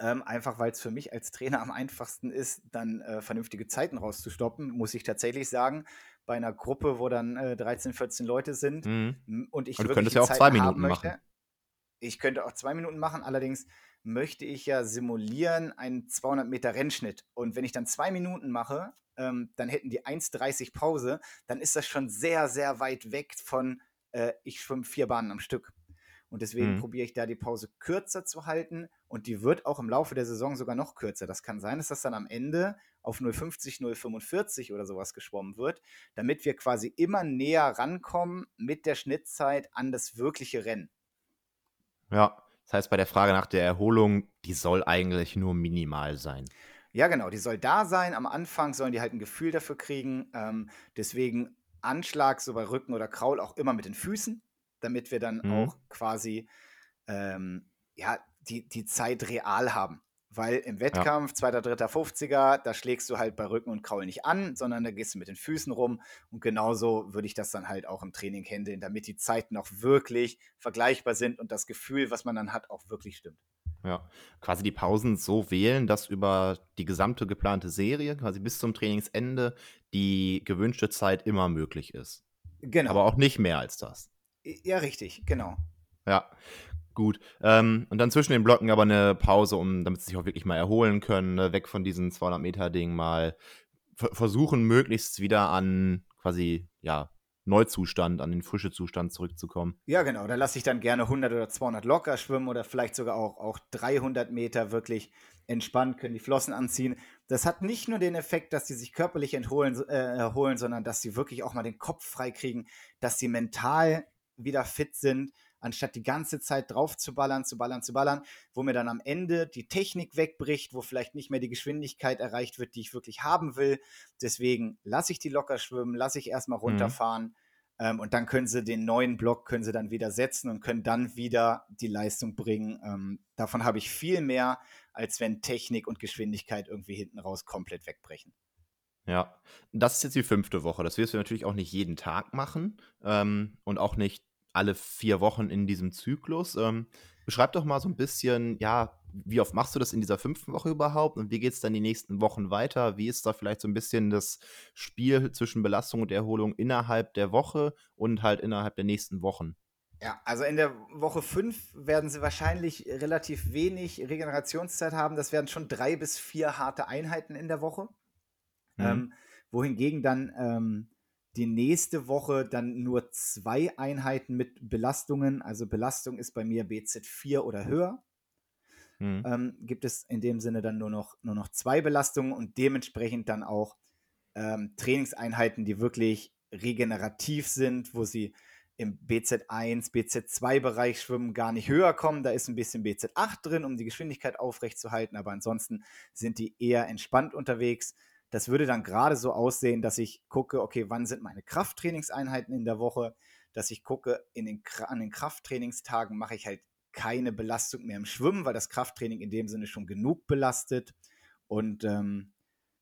ähm, einfach weil es für mich als Trainer am einfachsten ist, dann äh, vernünftige Zeiten rauszustoppen, muss ich tatsächlich sagen. Bei einer Gruppe, wo dann äh, 13, 14 Leute sind Mhm. und ich Aber du könntest ja auch Zeiten zwei Minuten möchte. machen. Ich könnte auch zwei Minuten machen, allerdings möchte ich ja simulieren einen 200 Meter Rennschnitt. Und wenn ich dann zwei Minuten mache, ähm, dann hätten die 1,30 Pause, dann ist das schon sehr, sehr weit weg von, äh, ich schwimme vier Bahnen am Stück. Und deswegen Mhm. probiere ich da die Pause kürzer zu halten und die wird auch im Laufe der Saison sogar noch kürzer. Das kann sein, dass das dann am Ende auf 0,50, 0,45 oder sowas geschwommen wird, damit wir quasi immer näher rankommen mit der Schnittzeit an das wirkliche Rennen. Ja, das heißt, bei der Frage nach der Erholung, die soll eigentlich nur minimal sein. Ja, genau, die soll da sein. Am Anfang sollen die halt ein Gefühl dafür kriegen. Ähm, deswegen Anschlag, so bei Rücken oder Kraul, auch immer mit den Füßen, damit wir dann Mhm. auch quasi ähm, ja, die, die Zeit real haben. Weil im Wettkampf, zweiter, dritter, 50er, da schlägst du halt bei Rücken und Kraul nicht an, sondern da gehst du mit den Füßen rum. Und genauso würde ich das dann halt auch im Training handeln, damit die Zeiten auch wirklich vergleichbar sind und das Gefühl, was man dann hat, auch wirklich stimmt. Ja, quasi die Pausen so wählen, dass über die gesamte geplante Serie, quasi bis zum Trainingsende, die gewünschte Zeit immer möglich ist. Genau. Aber auch nicht mehr als das. Ja, richtig, genau. Ja, gut. Ähm, und dann zwischen den Blocken aber eine Pause, um, damit sie sich auch wirklich mal erholen können, ne? weg von diesem 200-Meter-Ding mal ver- versuchen, möglichst wieder an quasi, ja, Neuzustand, an den frische Zustand zurückzukommen. Ja, genau. Da lasse ich dann gerne 100 oder 200 locker schwimmen oder vielleicht sogar auch, auch 300 Meter wirklich entspannt, können die Flossen anziehen. Das hat nicht nur den Effekt, dass sie sich körperlich entholen, äh, erholen, sondern dass sie wirklich auch mal den Kopf frei kriegen, dass sie mental wieder fit sind, anstatt die ganze Zeit drauf zu ballern, zu ballern, zu ballern, wo mir dann am Ende die Technik wegbricht, wo vielleicht nicht mehr die Geschwindigkeit erreicht wird, die ich wirklich haben will. Deswegen lasse ich die locker schwimmen, lasse ich erstmal Mhm. runterfahren. Ähm, und dann können sie den neuen Block können sie dann wieder setzen und können dann wieder die Leistung bringen. Ähm, davon habe ich viel mehr, als wenn Technik und Geschwindigkeit irgendwie hinten raus komplett wegbrechen. Ja, das ist jetzt die fünfte Woche. Das wirst du natürlich auch nicht jeden Tag machen ähm, und auch nicht alle vier Wochen in diesem Zyklus. Ähm, beschreib doch mal so ein bisschen, ja, wie oft machst du das in dieser fünften Woche überhaupt und wie geht es dann die nächsten Wochen weiter? Wie ist da vielleicht so ein bisschen das Spiel zwischen Belastung und Erholung innerhalb der Woche und halt innerhalb der nächsten Wochen? Ja, also in der Woche 5 werden sie wahrscheinlich relativ wenig Regenerationszeit haben. Das werden schon drei bis vier harte Einheiten in der Woche. Mhm. Ähm, wohingegen dann ähm, die nächste Woche dann nur zwei Einheiten mit Belastungen, also Belastung ist bei mir BZ4 oder höher, Mhm. ähm, gibt es in dem Sinne dann nur noch, nur noch zwei Belastungen und dementsprechend dann auch ähm, Trainingseinheiten, die wirklich regenerativ sind, wo sie im BZ1, BZ2-Bereich schwimmen, gar nicht höher kommen. Da ist ein bisschen BZ8 drin, um die Geschwindigkeit aufrechtzuerhalten, aber ansonsten sind die eher entspannt unterwegs. Das würde dann gerade so aussehen, dass ich gucke, okay, wann sind meine Krafttrainingseinheiten in der Woche, dass ich gucke, in den, an den Krafttrainingstagen mache ich halt keine Belastung mehr im Schwimmen, weil das Krafttraining in dem Sinne schon genug belastet und ähm,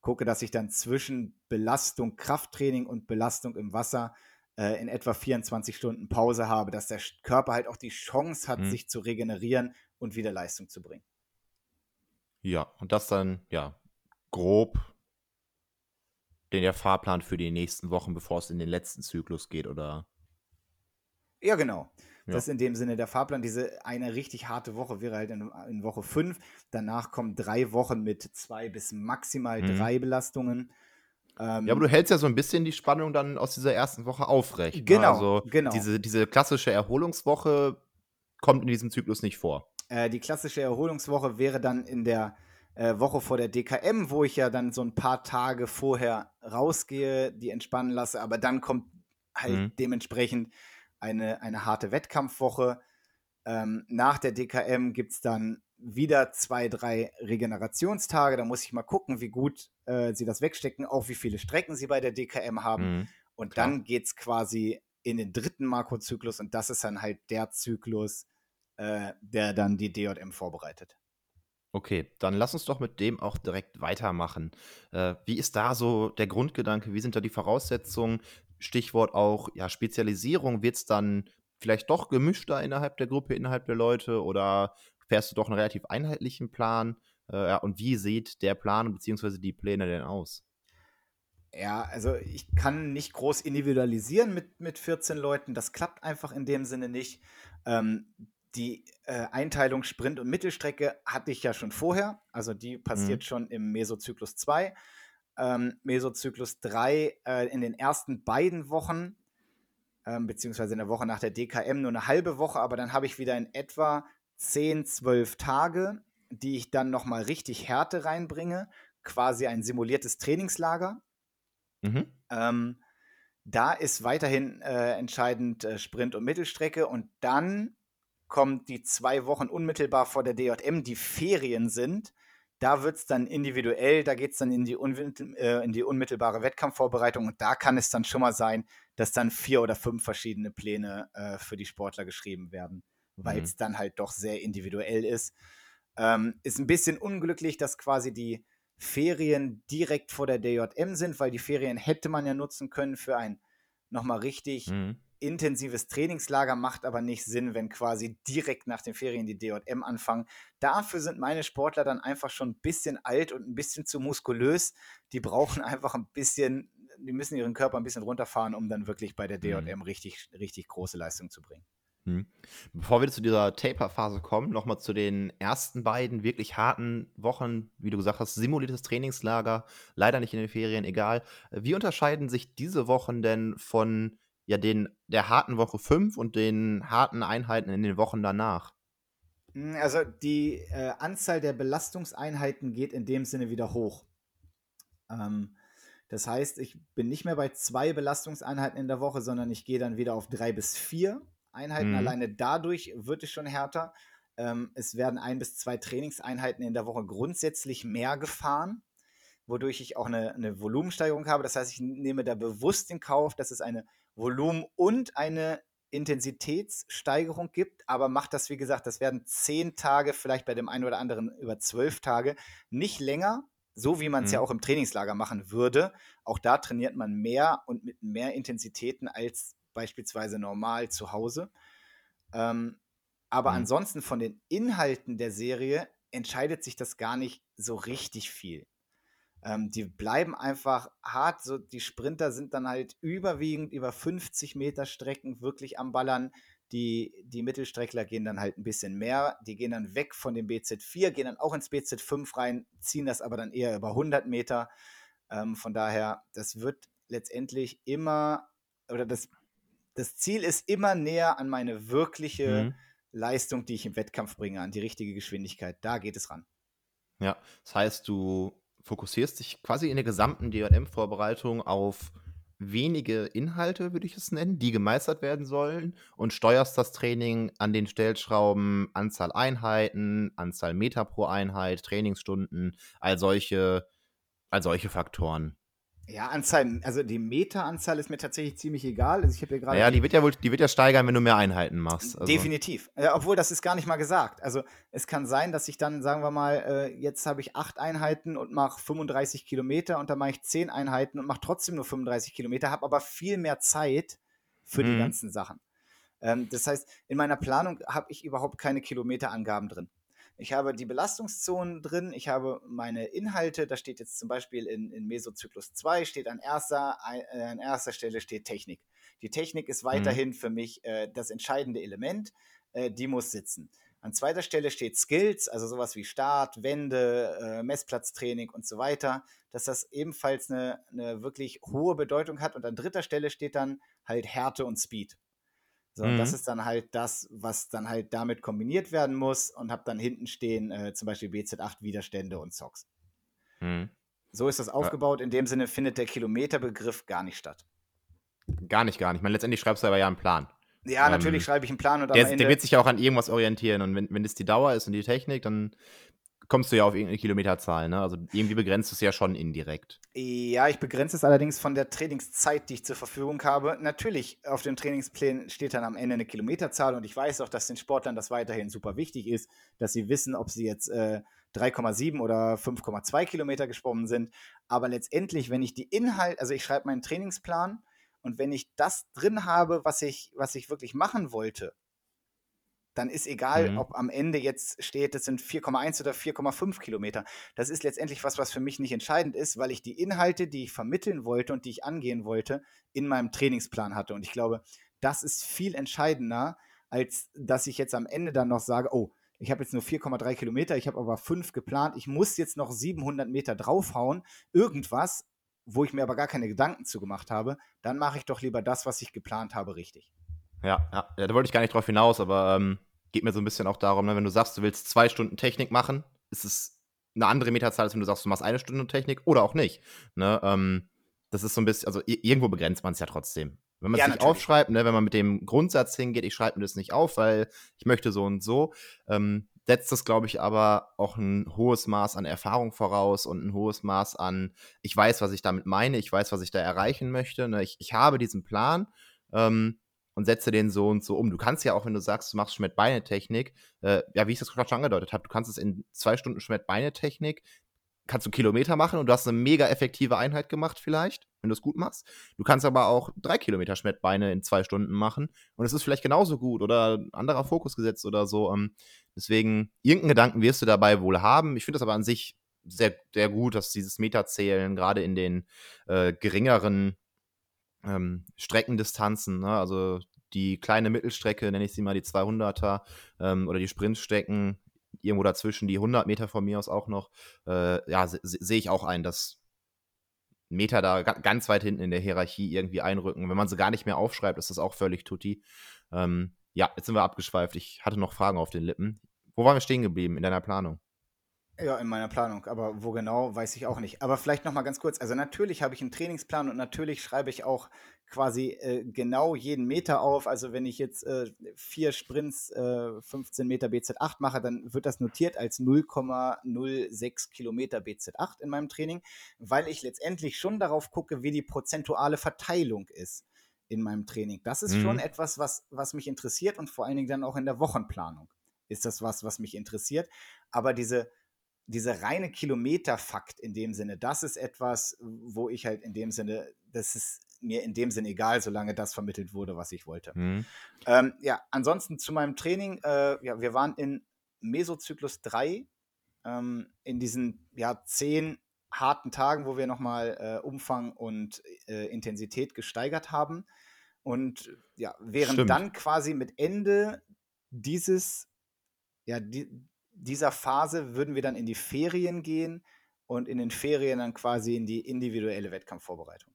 gucke, dass ich dann zwischen Belastung, Krafttraining und Belastung im Wasser äh, in etwa 24 Stunden Pause habe, dass der Körper halt auch die Chance hat, Mhm. sich zu regenerieren und wieder Leistung zu bringen. Ja, und das dann, ja, grob den der Fahrplan für die nächsten Wochen, bevor es in den letzten Zyklus geht, oder? Ja, genau. Ja. Das ist in dem Sinne der Fahrplan. Diese eine richtig harte Woche wäre halt in, in Woche 5. Danach kommen drei Wochen mit zwei bis maximal mhm. drei Belastungen. Ähm, ja, aber du hältst ja so ein bisschen die Spannung dann aus dieser ersten Woche aufrecht. Ne? Genau, also genau. Diese, diese klassische Erholungswoche kommt in diesem Zyklus nicht vor. Äh, die klassische Erholungswoche wäre dann in der äh, Woche vor der DKM, wo ich ja dann so ein paar Tage vorher rausgehe, die entspannen lasse, aber dann kommt halt mhm. dementsprechend eine, eine harte Wettkampfwoche. Ähm, nach der DKM gibt es dann wieder zwei, drei Regenerationstage. Da muss ich mal gucken, wie gut äh, sie das wegstecken, auch wie viele Strecken sie bei der DKM haben. Mhm, und klar. dann geht es quasi in den dritten Makrozyklus und das ist dann halt der Zyklus, äh, der dann die DJM vorbereitet. Okay, dann lass uns doch mit dem auch direkt weitermachen. Äh, wie ist da so der Grundgedanke? Wie sind da die Voraussetzungen? Stichwort auch, ja, Spezialisierung. Wird es dann vielleicht doch gemischter innerhalb der Gruppe, innerhalb der Leute oder fährst du doch einen relativ einheitlichen Plan? Äh, ja, und wie sieht der Plan bzw. die Pläne denn aus? Ja, also ich kann nicht groß individualisieren mit, mit 14 Leuten. Das klappt einfach in dem Sinne nicht. Ähm, die äh, Einteilung Sprint und Mittelstrecke hatte ich ja schon vorher. Also die passiert mhm. schon im Mesozyklus 2. Ähm, Mesozyklus 3 äh, in den ersten beiden Wochen, ähm, beziehungsweise in der Woche nach der DKM nur eine halbe Woche, aber dann habe ich wieder in etwa 10, 12 Tage, die ich dann nochmal richtig Härte reinbringe, quasi ein simuliertes Trainingslager. Mhm. Ähm, da ist weiterhin äh, entscheidend äh, Sprint und Mittelstrecke und dann kommt die zwei Wochen unmittelbar vor der DJM, die Ferien sind. Da wird es dann individuell, da geht es dann in die, äh, in die unmittelbare Wettkampfvorbereitung und da kann es dann schon mal sein, dass dann vier oder fünf verschiedene Pläne äh, für die Sportler geschrieben werden, weil es mhm. dann halt doch sehr individuell ist. Ähm, ist ein bisschen unglücklich, dass quasi die Ferien direkt vor der DJM sind, weil die Ferien hätte man ja nutzen können für ein nochmal richtig mhm intensives Trainingslager macht aber nicht Sinn, wenn quasi direkt nach den Ferien die DJM anfangen. Dafür sind meine Sportler dann einfach schon ein bisschen alt und ein bisschen zu muskulös. Die brauchen einfach ein bisschen, die müssen ihren Körper ein bisschen runterfahren, um dann wirklich bei der DJM mhm. richtig, richtig große Leistung zu bringen. Mhm. Bevor wir zu dieser Taper-Phase kommen, nochmal zu den ersten beiden wirklich harten Wochen, wie du gesagt hast, simuliertes Trainingslager, leider nicht in den Ferien, egal. Wie unterscheiden sich diese Wochen denn von ja den der harten Woche 5 und den harten Einheiten in den Wochen danach? Hm, also die äh, Anzahl der Belastungseinheiten geht in dem Sinne wieder hoch. Ähm, das heißt, ich bin nicht mehr bei zwei Belastungseinheiten in der Woche, sondern ich gehe dann wieder auf drei bis vier Einheiten. Mhm. Alleine dadurch wird es schon härter. Ähm, es werden ein bis zwei Trainingseinheiten in der Woche grundsätzlich mehr gefahren, wodurch ich auch eine, eine Volumensteigerung habe. Das heißt, ich nehme da bewusst in Kauf, dass es eine Volumen und eine Intensitätssteigerung gibt, aber macht das, wie gesagt, das werden zehn Tage, vielleicht bei dem einen oder anderen über zwölf Tage, nicht länger, so wie man es mhm. ja auch im Trainingslager machen würde. Auch da trainiert man mehr und mit mehr Intensitäten als beispielsweise normal zu Hause. Ähm, aber mhm. ansonsten von den Inhalten der Serie entscheidet sich das gar nicht so richtig viel. Ähm, die bleiben einfach hart. So, die Sprinter sind dann halt überwiegend über 50 Meter Strecken wirklich am Ballern. Die, die Mittelstreckler gehen dann halt ein bisschen mehr. Die gehen dann weg von dem BZ4, gehen dann auch ins BZ5 rein, ziehen das aber dann eher über 100 Meter. Ähm, von daher, das wird letztendlich immer, oder das, das Ziel ist immer näher an meine wirkliche mhm. Leistung, die ich im Wettkampf bringe, an die richtige Geschwindigkeit. Da geht es ran. Ja, das heißt, du fokussierst dich quasi in der gesamten DJM-Vorbereitung auf wenige Inhalte, würde ich es nennen, die gemeistert werden sollen und steuerst das Training an den Stellschrauben Anzahl Einheiten, Anzahl Meter pro Einheit, Trainingsstunden, all solche, all solche Faktoren. Ja, Anzahl, also die Meteranzahl ist mir tatsächlich ziemlich egal. Also ich habe gerade. Ja, die wird ja wohl, die wird ja steigern, wenn du mehr Einheiten machst. Also. Definitiv. Ja, obwohl das ist gar nicht mal gesagt. Also es kann sein, dass ich dann, sagen wir mal, äh, jetzt habe ich acht Einheiten und mache 35 Kilometer und dann mache ich zehn Einheiten und mache trotzdem nur 35 Kilometer, habe aber viel mehr Zeit für mhm. die ganzen Sachen. Ähm, das heißt, in meiner Planung habe ich überhaupt keine Kilometerangaben drin. Ich habe die Belastungszonen drin, ich habe meine Inhalte, da steht jetzt zum Beispiel in, in Mesozyklus 2, steht an erster, äh, an erster Stelle steht Technik. Die Technik ist mhm. weiterhin mhm. für mich äh, das entscheidende Element, äh, die muss sitzen. An zweiter Stelle steht Skills, also sowas wie Start, Wende, äh, Messplatztraining und so weiter, dass das ebenfalls eine, eine, wirklich hohe Bedeutung hat. Und an dritter Stelle steht dann halt Härte und Speed. So, mhm. das ist dann halt das, was dann halt damit kombiniert werden muss und habe dann hinten stehen äh, zum Beispiel BZ8 Widerstände und Socks. Mhm. So ist das aufgebaut. In dem Sinne findet der Kilometerbegriff gar nicht statt. Gar nicht, gar nicht. Ich meine, letztendlich schreibst du aber ja einen Plan. Ja, ähm, natürlich schreibe ich einen Plan und der, der, wird sich ja auch an irgendwas orientieren. Und wenn, wenn das die Dauer ist und die Technik, dann kommst du ja auf irgendeine Kilometerzahl. Ne? Also irgendwie begrenzt es ja schon indirekt. Ja, ich begrenze es allerdings von der Trainingszeit, die ich zur Verfügung habe. Natürlich, auf dem Trainingsplan steht dann am Ende eine Kilometerzahl und ich weiß auch, dass den Sportlern das weiterhin super wichtig ist, dass sie wissen, ob sie jetzt äh, 3,7 oder 5,2 Kilometer geschwommen sind. Aber letztendlich, wenn ich die Inhalt, also ich schreibe meinen Trainingsplan und wenn ich das drin habe, was ich, was ich wirklich machen wollte, dann ist egal, mhm. ob am Ende jetzt steht, das sind 4,1 oder 4,5 Kilometer. Das ist letztendlich was, was für mich nicht entscheidend ist, weil ich die Inhalte, die ich vermitteln wollte und die ich angehen wollte, in meinem Trainingsplan hatte. Und ich glaube, das ist viel entscheidender, als dass ich jetzt am Ende dann noch sage, oh, ich habe jetzt nur 4,3 Kilometer, ich habe aber 5 geplant, ich muss jetzt noch 700 Meter draufhauen, irgendwas, wo ich mir aber gar keine Gedanken zu gemacht habe, dann mache ich doch lieber das, was ich geplant habe, richtig. Ja, ja, da wollte ich gar nicht drauf hinaus, aber ähm, geht mir so ein bisschen auch darum, ne, wenn du sagst, du willst zwei Stunden Technik machen, ist es eine andere Meterzahl, als wenn du sagst, du machst eine Stunde Technik oder auch nicht. Ne? Ähm, das ist so ein bisschen, also irgendwo begrenzt man es ja trotzdem. Wenn man es ja, nicht aufschreibt, ne, wenn man mit dem Grundsatz hingeht, ich schreibe mir das nicht auf, weil ich möchte so und so, ähm, setzt das, glaube ich, aber auch ein hohes Maß an Erfahrung voraus und ein hohes Maß an, ich weiß, was ich damit meine, ich weiß, was ich da erreichen möchte. Ne? Ich, ich habe diesen Plan ähm, und setze den so und so um. Du kannst ja auch, wenn du sagst, du machst Schmidt-Beine-Technik, äh, ja, wie ich das gerade schon angedeutet habe, du kannst es in zwei Stunden Schmidt-Beine-Technik kannst du Kilometer machen und du hast eine mega effektive Einheit gemacht vielleicht, wenn du es gut machst. Du kannst aber auch drei Kilometer Schmettbeine in zwei Stunden machen und es ist vielleicht genauso gut oder ein anderer Fokus gesetzt oder so. Ähm, deswegen, irgendeinen Gedanken wirst du dabei wohl haben. Ich finde das aber an sich sehr, sehr gut, dass dieses Metazählen gerade in den äh, geringeren ähm, Streckendistanzen, ne? also die kleine Mittelstrecke, nenne ich sie mal die 200er ähm, oder die Sprintstrecken, irgendwo dazwischen, die 100 Meter von mir aus auch noch, äh, ja, sehe ich auch ein, dass Meter da ganz weit hinten in der Hierarchie irgendwie einrücken. Wenn man sie gar nicht mehr aufschreibt, ist das auch völlig tutti. Ähm, ja, jetzt sind wir abgeschweift. Ich hatte noch Fragen auf den Lippen. Wo waren wir stehen geblieben in deiner Planung? Ja, in meiner Planung, aber wo genau, weiß ich auch nicht. Aber vielleicht noch mal ganz kurz. Also natürlich habe ich einen Trainingsplan und natürlich schreibe ich auch quasi äh, genau jeden Meter auf. Also wenn ich jetzt äh, vier Sprints äh, 15 Meter BZ8 mache, dann wird das notiert als 0,06 Kilometer BZ8 in meinem Training, weil ich letztendlich schon darauf gucke, wie die prozentuale Verteilung ist in meinem Training. Das ist mhm. schon etwas, was, was mich interessiert und vor allen Dingen dann auch in der Wochenplanung ist das was, was mich interessiert. Aber diese diese reine Kilometerfakt in dem Sinne, das ist etwas, wo ich halt in dem Sinne, das ist mir in dem Sinne egal, solange das vermittelt wurde, was ich wollte. Mhm. Ähm, ja, ansonsten zu meinem Training, äh, ja, wir waren in Mesozyklus 3, ähm, in diesen ja, zehn harten Tagen, wo wir nochmal äh, Umfang und äh, Intensität gesteigert haben. Und ja, während Stimmt. dann quasi mit Ende dieses, ja, die, dieser Phase würden wir dann in die Ferien gehen und in den Ferien dann quasi in die individuelle Wettkampfvorbereitung.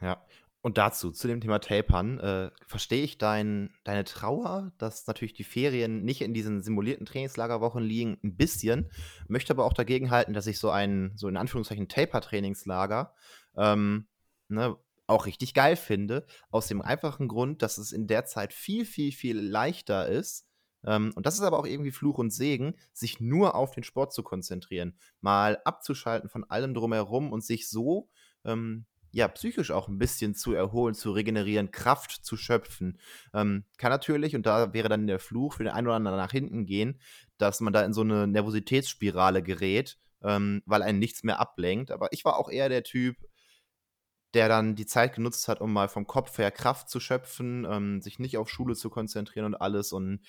Ja, und dazu, zu dem Thema Tapern, äh, verstehe ich dein, deine Trauer, dass natürlich die Ferien nicht in diesen simulierten Trainingslagerwochen liegen, ein bisschen, möchte aber auch dagegen halten, dass ich so ein, so in Anführungszeichen Taper-Trainingslager ähm, ne, auch richtig geil finde, aus dem einfachen Grund, dass es in der Zeit viel, viel, viel leichter ist, ähm, und das ist aber auch irgendwie Fluch und Segen, sich nur auf den Sport zu konzentrieren, mal abzuschalten von allem drumherum und sich so ähm, ja, psychisch auch ein bisschen zu erholen, zu regenerieren, Kraft zu schöpfen. Ähm, kann natürlich, und da wäre dann der Fluch für den einen oder anderen nach hinten gehen, dass man da in so eine Nervositätsspirale gerät, ähm, weil einen nichts mehr ablenkt. Aber ich war auch eher der Typ, der dann die Zeit genutzt hat, um mal vom Kopf her Kraft zu schöpfen, ähm, sich nicht auf Schule zu konzentrieren und alles und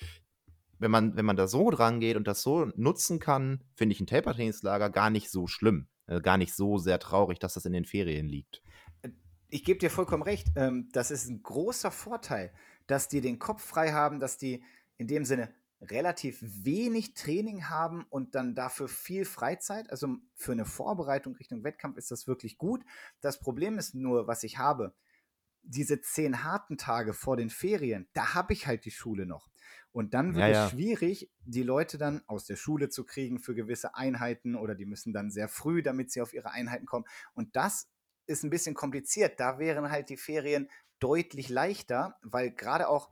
wenn man, wenn man da so dran geht und das so nutzen kann, finde ich ein Taper-Trainingslager gar nicht so schlimm. Äh, gar nicht so sehr traurig, dass das in den Ferien liegt. Äh, ich gebe dir vollkommen recht. Ähm, das ist ein großer Vorteil, dass die den Kopf frei haben, dass die in dem Sinne relativ wenig Training haben und dann dafür viel Freizeit. Also für eine Vorbereitung Richtung Wettkampf ist das wirklich gut. Das Problem ist nur, was ich habe, diese zehn harten Tage vor den Ferien, da habe ich halt die Schule noch. Und dann wird ja, es schwierig, die Leute dann aus der Schule zu kriegen für gewisse Einheiten oder die müssen dann sehr früh, damit sie auf ihre Einheiten kommen. Und das ist ein bisschen kompliziert. Da wären halt die Ferien deutlich leichter, weil gerade auch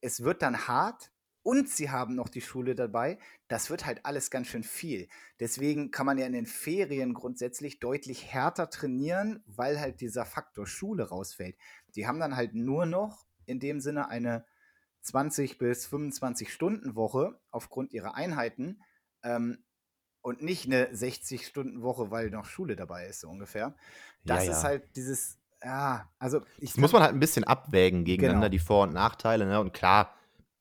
es wird dann hart, und sie haben noch die Schule dabei, das wird halt alles ganz schön viel. Deswegen kann man ja in den Ferien grundsätzlich deutlich härter trainieren, weil halt dieser Faktor Schule rausfällt. Die haben dann halt nur noch in dem Sinne eine 20 bis 25 Stunden Woche aufgrund ihrer Einheiten ähm, und nicht eine 60 Stunden Woche, weil noch Schule dabei ist, so ungefähr. Das ja, ja. ist halt dieses, ja, also ich. Das muss man halt ein bisschen abwägen gegeneinander, genau. die Vor- und Nachteile, ne? Und klar,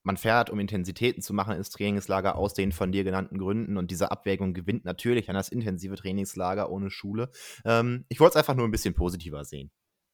man fährt, um Intensitäten zu machen ins Trainingslager aus den von dir genannten Gründen. Und diese Abwägung gewinnt natürlich an das intensive Trainingslager ohne Schule. Ähm, ich wollte es einfach nur ein bisschen positiver sehen.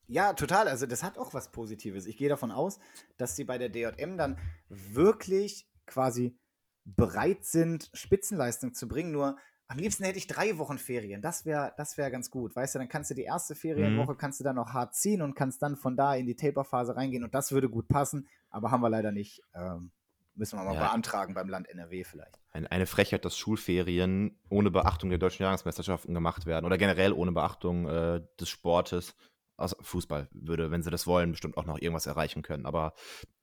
Ja, total. Also das hat auch was Positives. Ich gehe davon aus, dass sie bei der DJM dann wirklich quasi bereit sind, Spitzenleistung zu bringen. Nur am liebsten hätte ich drei Wochen Ferien. Das wäre das wär ganz gut. Weißt du, dann kannst du die erste Ferienwoche, mhm. kannst du dann noch hart ziehen und kannst dann von da in die Taper-Phase reingehen und das würde gut passen, aber haben wir leider nicht. Ähm, müssen wir mal ja. beantragen beim Land NRW vielleicht. Eine, eine Frechheit, dass Schulferien ohne Beachtung der deutschen Jahresmeisterschaften gemacht werden oder generell ohne Beachtung äh, des Sportes. Also Fußball würde, wenn sie das wollen, bestimmt auch noch irgendwas erreichen können. Aber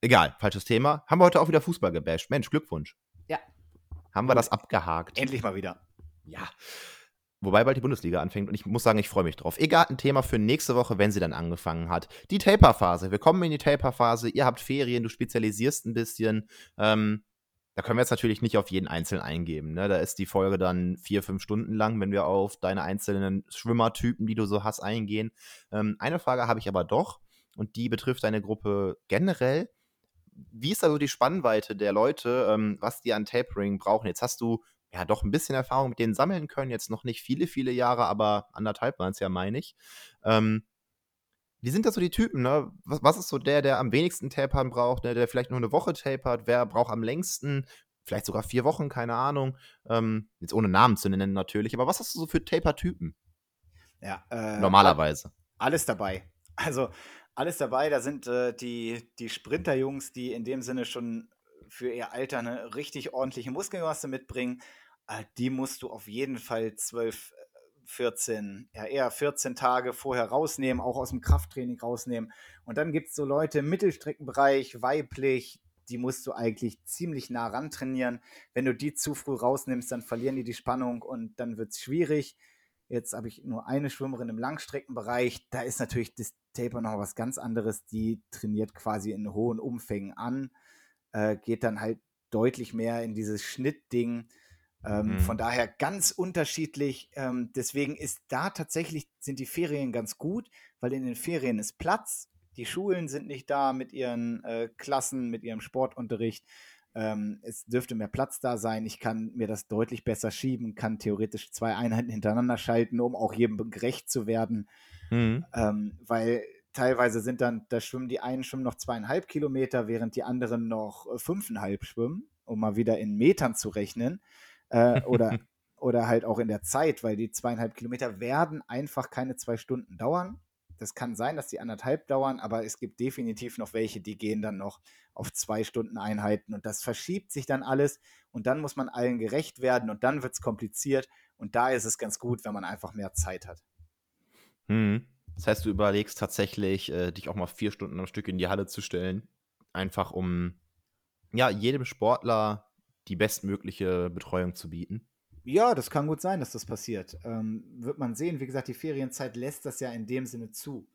egal, falsches Thema. Haben wir heute auch wieder Fußball gebasht. Mensch, Glückwunsch. Ja. Haben wir das abgehakt. Endlich mal wieder. Ja. Wobei bald die Bundesliga anfängt und ich muss sagen, ich freue mich drauf. Egal, ein Thema für nächste Woche, wenn sie dann angefangen hat. Die Taper-Phase. Wir kommen in die Taper-Phase. Ihr habt Ferien, du spezialisierst ein bisschen. Ähm, da können wir jetzt natürlich nicht auf jeden Einzelnen eingeben. Ne? Da ist die Folge dann vier, fünf Stunden lang, wenn wir auf deine einzelnen Schwimmertypen, die du so hast, eingehen. Ähm, eine Frage habe ich aber doch und die betrifft deine Gruppe generell. Wie ist also die Spannweite der Leute, ähm, was die an Tapering brauchen? Jetzt hast du ja doch ein bisschen Erfahrung mit denen sammeln können. Jetzt noch nicht viele, viele Jahre, aber anderthalb waren es ja, meine ich. Ähm, wie sind das so die Typen, ne? Was, was, ist so der, der am wenigsten Tapern braucht, ne? der vielleicht nur eine Woche tapert? Wer braucht am längsten? Vielleicht sogar vier Wochen, keine Ahnung. Ähm, jetzt ohne Namen zu nennen natürlich. Aber was hast du so für Taper-Typen? Ja, äh, Normalerweise. Alles dabei. Also alles dabei. Da sind äh, die, die Sprinter-Jungs, die in dem Sinne schon für ihr Alter eine richtig ordentliche Muskelmasse mitbringen. Äh, die musst du auf jeden Fall 12, 14, äh, ja eher 14 Tage vorher rausnehmen, auch aus dem Krafttraining rausnehmen. Und dann gibt es so Leute im Mittelstreckenbereich, weiblich, die musst du eigentlich ziemlich nah ran trainieren. Wenn du die zu früh rausnimmst, dann verlieren die die Spannung und dann wird es schwierig. Jetzt habe ich nur eine Schwimmerin im Langstreckenbereich. Da ist natürlich das Taper noch was ganz anderes. Die trainiert quasi in hohen Umfängen an äh, geht dann halt deutlich mehr in dieses Schnittding. Ähm, mhm. Von daher ganz unterschiedlich. Ähm, deswegen ist da tatsächlich, sind die Ferien ganz gut, weil in den Ferien ist Platz. Die Schulen sind nicht da mit ihren äh, Klassen, mit ihrem Sportunterricht. Ähm, es dürfte mehr Platz da sein. Ich kann mir das deutlich besser schieben, kann theoretisch zwei Einheiten hintereinander schalten, um auch jedem gerecht zu werden. Mhm. Ähm, weil teilweise sind dann, da schwimmen die einen schwimmen noch zweieinhalb Kilometer, während die anderen noch äh, fünfeinhalb schwimmen, um mal wieder in Metern zu rechnen. Äh, oder, oder halt auch in der Zeit, weil die zweieinhalb Kilometer werden einfach keine zwei Stunden dauern. Das kann sein, dass die anderthalb dauern, aber es gibt definitiv noch welche, die gehen dann noch auf zwei Stunden Einheiten und das verschiebt sich dann alles und dann muss man allen gerecht werden und dann wird es kompliziert und da ist es ganz gut, wenn man einfach mehr Zeit hat. Hm. Das heißt, du überlegst tatsächlich, äh, dich auch mal vier Stunden am Stück in die Halle zu stellen, einfach um ja, jedem Sportler die bestmögliche Betreuung zu bieten. Ja, das kann gut sein, dass das passiert. Ähm, wird man sehen. Wie gesagt, die Ferienzeit lässt das ja in dem Sinne zu.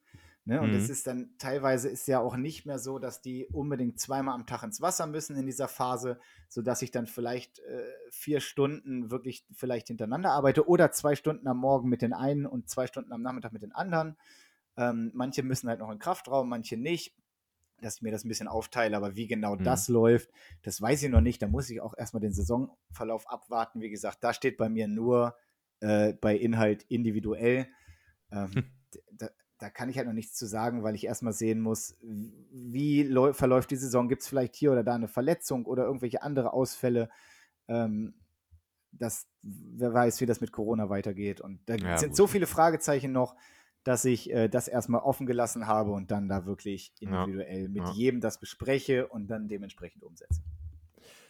Ne? Und es mhm. ist dann teilweise ist ja auch nicht mehr so, dass die unbedingt zweimal am Tag ins Wasser müssen in dieser Phase, sodass ich dann vielleicht äh, vier Stunden wirklich vielleicht hintereinander arbeite oder zwei Stunden am Morgen mit den einen und zwei Stunden am Nachmittag mit den anderen. Ähm, manche müssen halt noch in den Kraftraum, manche nicht. Dass ich mir das ein bisschen aufteile. Aber wie genau mhm. das läuft, das weiß ich noch nicht. Da muss ich auch erstmal den Saisonverlauf abwarten. Wie gesagt, da steht bei mir nur äh, bei Inhalt individuell. Ähm, hm. da, da, kann ich halt noch nichts zu sagen, weil ich erstmal sehen muss, wie verläuft die Saison. Gibt es vielleicht hier oder da eine Verletzung oder irgendwelche andere Ausfälle? Ähm, das, wer weiß, wie das mit Corona weitergeht. Und da ja, sind gut. so viele Fragezeichen noch dass ich äh, das erstmal offen gelassen habe und dann da wirklich individuell ja. mit ja. jedem das bespreche und dann dementsprechend umsetze.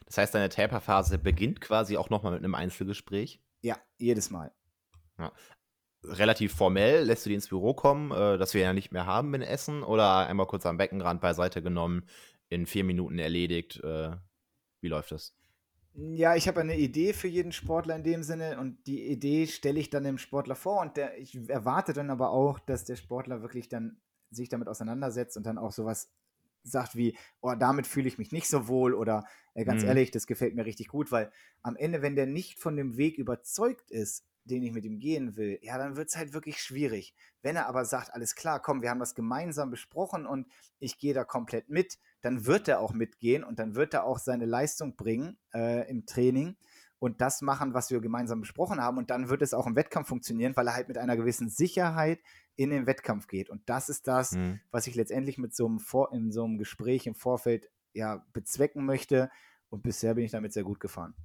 Das heißt, deine Taper-Phase beginnt quasi auch nochmal mit einem Einzelgespräch? Ja, jedes Mal. Ja. Relativ formell lässt du die ins Büro kommen, äh, das wir ja nicht mehr haben in Essen oder einmal kurz am Beckenrand beiseite genommen, in vier Minuten erledigt. Äh, wie läuft das? Ja, ich habe eine Idee für jeden Sportler in dem Sinne und die Idee stelle ich dann dem Sportler vor und der, ich erwarte dann aber auch, dass der Sportler wirklich dann sich damit auseinandersetzt und dann auch sowas sagt wie, oh, damit fühle ich mich nicht so wohl oder äh, ganz mhm. ehrlich, das gefällt mir richtig gut, weil am Ende, wenn der nicht von dem Weg überzeugt ist, den ich mit ihm gehen will, ja, dann wird es halt wirklich schwierig. Wenn er aber sagt, alles klar, komm, wir haben das gemeinsam besprochen und ich gehe da komplett mit, dann wird er auch mitgehen und dann wird er auch seine Leistung bringen äh, im Training und das machen, was wir gemeinsam besprochen haben. Und dann wird es auch im Wettkampf funktionieren, weil er halt mit einer gewissen Sicherheit in den Wettkampf geht. Und das ist das, mhm. was ich letztendlich mit so einem Vor in so einem Gespräch im Vorfeld ja bezwecken möchte. Und bisher bin ich damit sehr gut gefahren.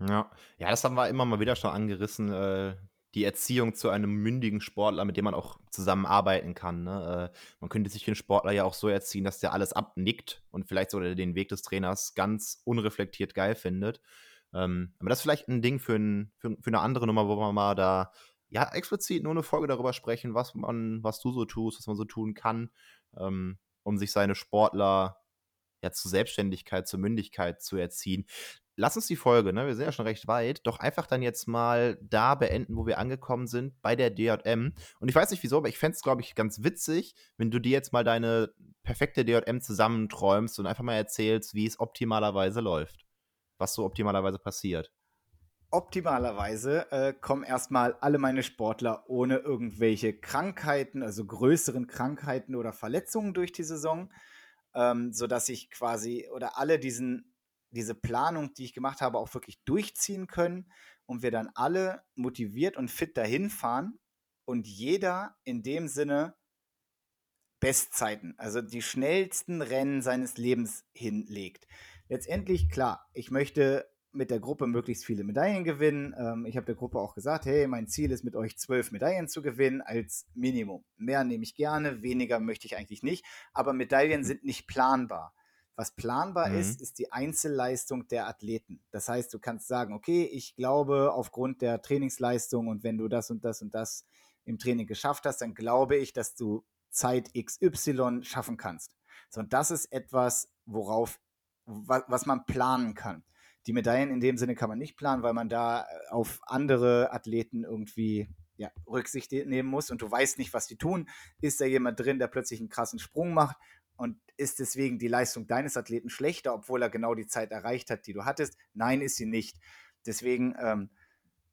Ja, ja, das haben wir immer mal wieder schon angerissen. Äh, die Erziehung zu einem mündigen Sportler, mit dem man auch zusammenarbeiten kann. Ne? Äh, man könnte sich den Sportler ja auch so erziehen, dass der alles abnickt und vielleicht sogar den Weg des Trainers ganz unreflektiert geil findet. Ähm, aber das ist vielleicht ein Ding für, ein, für, für eine andere Nummer, wo wir mal da ja explizit nur eine Folge darüber sprechen, was man, was du so tust, was man so tun kann, ähm, um sich seine Sportler ja zur Selbstständigkeit, zur Mündigkeit zu erziehen lass uns die Folge, ne, wir sind ja schon recht weit, doch einfach dann jetzt mal da beenden, wo wir angekommen sind, bei der DJM. Und ich weiß nicht wieso, aber ich fände es, glaube ich, ganz witzig, wenn du dir jetzt mal deine perfekte DJM zusammenträumst und einfach mal erzählst, wie es optimalerweise läuft. Was so optimalerweise passiert. Optimalerweise äh, kommen erstmal alle meine Sportler ohne irgendwelche Krankheiten, also größeren Krankheiten oder Verletzungen durch die Saison, ähm, sodass ich quasi oder alle diesen diese Planung, die ich gemacht habe, auch wirklich durchziehen können und wir dann alle motiviert und fit dahin fahren und jeder in dem Sinne Bestzeiten, also die schnellsten Rennen seines Lebens hinlegt. Letztendlich, klar, ich möchte mit der Gruppe möglichst viele Medaillen gewinnen. Ähm, ich habe der Gruppe auch gesagt, hey, mein Ziel ist mit euch zwölf Medaillen zu gewinnen als Minimum. Mehr nehme ich gerne, weniger möchte ich eigentlich nicht, aber Medaillen sind nicht planbar. Was planbar mhm. ist, ist die Einzelleistung der Athleten. Das heißt, du kannst sagen, okay, ich glaube aufgrund der Trainingsleistung und wenn du das und das und das im Training geschafft hast, dann glaube ich, dass du Zeit XY schaffen kannst. So, und das ist etwas, worauf, was, was man planen kann. Die Medaillen in dem Sinne kann man nicht planen, weil man da äh, auf andere Athleten irgendwie ja, Rücksicht nehmen muss und du weißt nicht, was die tun. Ist da jemand drin, der plötzlich einen krassen Sprung macht und ist deswegen die Leistung deines Athleten schlechter, obwohl er genau die Zeit erreicht hat, die du hattest? Nein, ist sie nicht. Deswegen, ähm,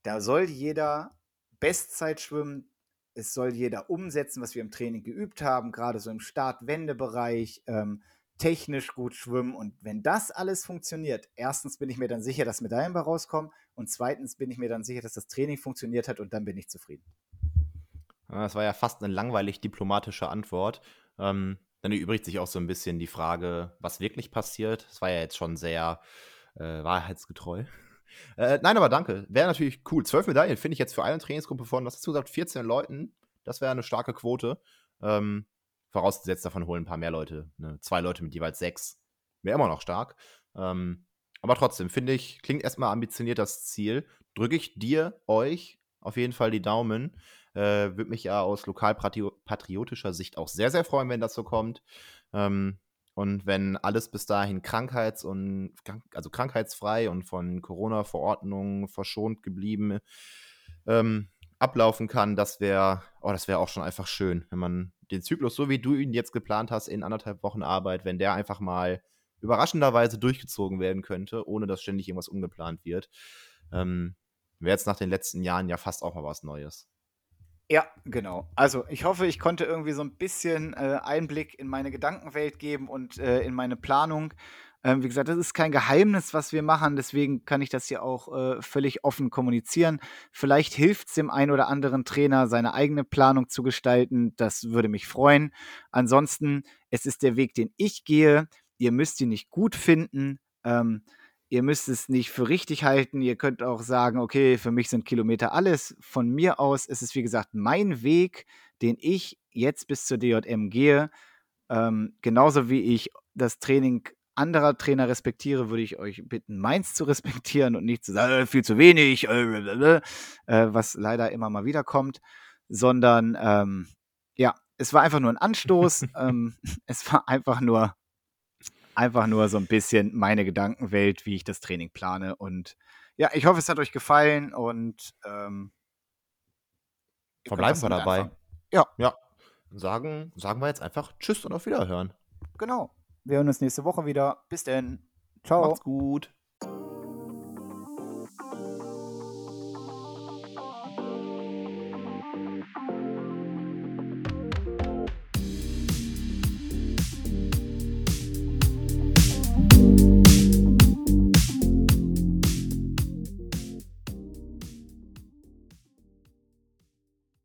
da soll jeder Bestzeit schwimmen. Es soll jeder umsetzen, was wir im Training geübt haben, gerade so im Start-Wende-Bereich, ähm, technisch gut schwimmen. Und wenn das alles funktioniert, erstens bin ich mir dann sicher, dass Medaillen bei rauskommen und zweitens bin ich mir dann sicher, dass das Training funktioniert hat und dann bin ich zufrieden. Das war ja fast eine langweilig diplomatische Antwort. Ähm, dann erübrigt sich auch so ein bisschen die Frage, was wirklich passiert. Es war ja jetzt schon sehr äh, wahrheitsgetreu. Äh, nein, aber danke. Wäre natürlich cool. Zwölf Medaillen finde ich jetzt für eine Trainingsgruppe von, was hast du gesagt, 14 Leuten. Das wäre eine starke Quote. Ähm, vorausgesetzt, davon holen ein paar mehr Leute. Ne? Zwei Leute mit jeweils sechs. Wäre immer noch stark. Ähm, aber trotzdem, finde ich, klingt erstmal ambitioniert das Ziel. Drücke ich dir, euch auf jeden Fall die Daumen. Äh, Würde mich ja aus lokalpatriotischer Sicht auch sehr, sehr freuen, wenn das so kommt. Ähm, und wenn alles bis dahin krankheits- und also krankheitsfrei und von Corona-Verordnungen verschont geblieben ähm, ablaufen kann, das wäre, oh, das wäre auch schon einfach schön, wenn man den Zyklus, so wie du ihn jetzt geplant hast, in anderthalb Wochen Arbeit, wenn der einfach mal überraschenderweise durchgezogen werden könnte, ohne dass ständig irgendwas umgeplant wird. Ähm, wäre jetzt nach den letzten Jahren ja fast auch mal was Neues. Ja, genau. Also ich hoffe, ich konnte irgendwie so ein bisschen äh, Einblick in meine Gedankenwelt geben und äh, in meine Planung. Ähm, wie gesagt, das ist kein Geheimnis, was wir machen, deswegen kann ich das hier auch äh, völlig offen kommunizieren. Vielleicht hilft es dem einen oder anderen Trainer, seine eigene Planung zu gestalten. Das würde mich freuen. Ansonsten, es ist der Weg, den ich gehe. Ihr müsst ihn nicht gut finden. Ähm, ihr müsst es nicht für richtig halten. Ihr könnt auch sagen, okay, für mich sind Kilometer alles. Von mir aus ist es, wie gesagt, mein Weg, den ich jetzt bis zur DJM gehe. Ähm, genauso wie ich das Training anderer Trainer respektiere, würde ich euch bitten, meins zu respektieren und nicht zu sagen, äh, viel zu wenig, äh, äh, was leider immer mal wieder kommt, sondern ähm, ja, es war einfach nur ein Anstoß. ähm, es war einfach nur, einfach nur so ein bisschen meine Gedankenwelt, wie ich das Training plane. Und ja, ich hoffe, es hat euch gefallen und ähm, verbleiben wir dabei. Anfangen. Ja. Ja. Sagen, sagen wir jetzt einfach Tschüss und auf Wiederhören. Genau. Wir hören uns nächste Woche wieder. Bis denn. Ciao. Macht's gut.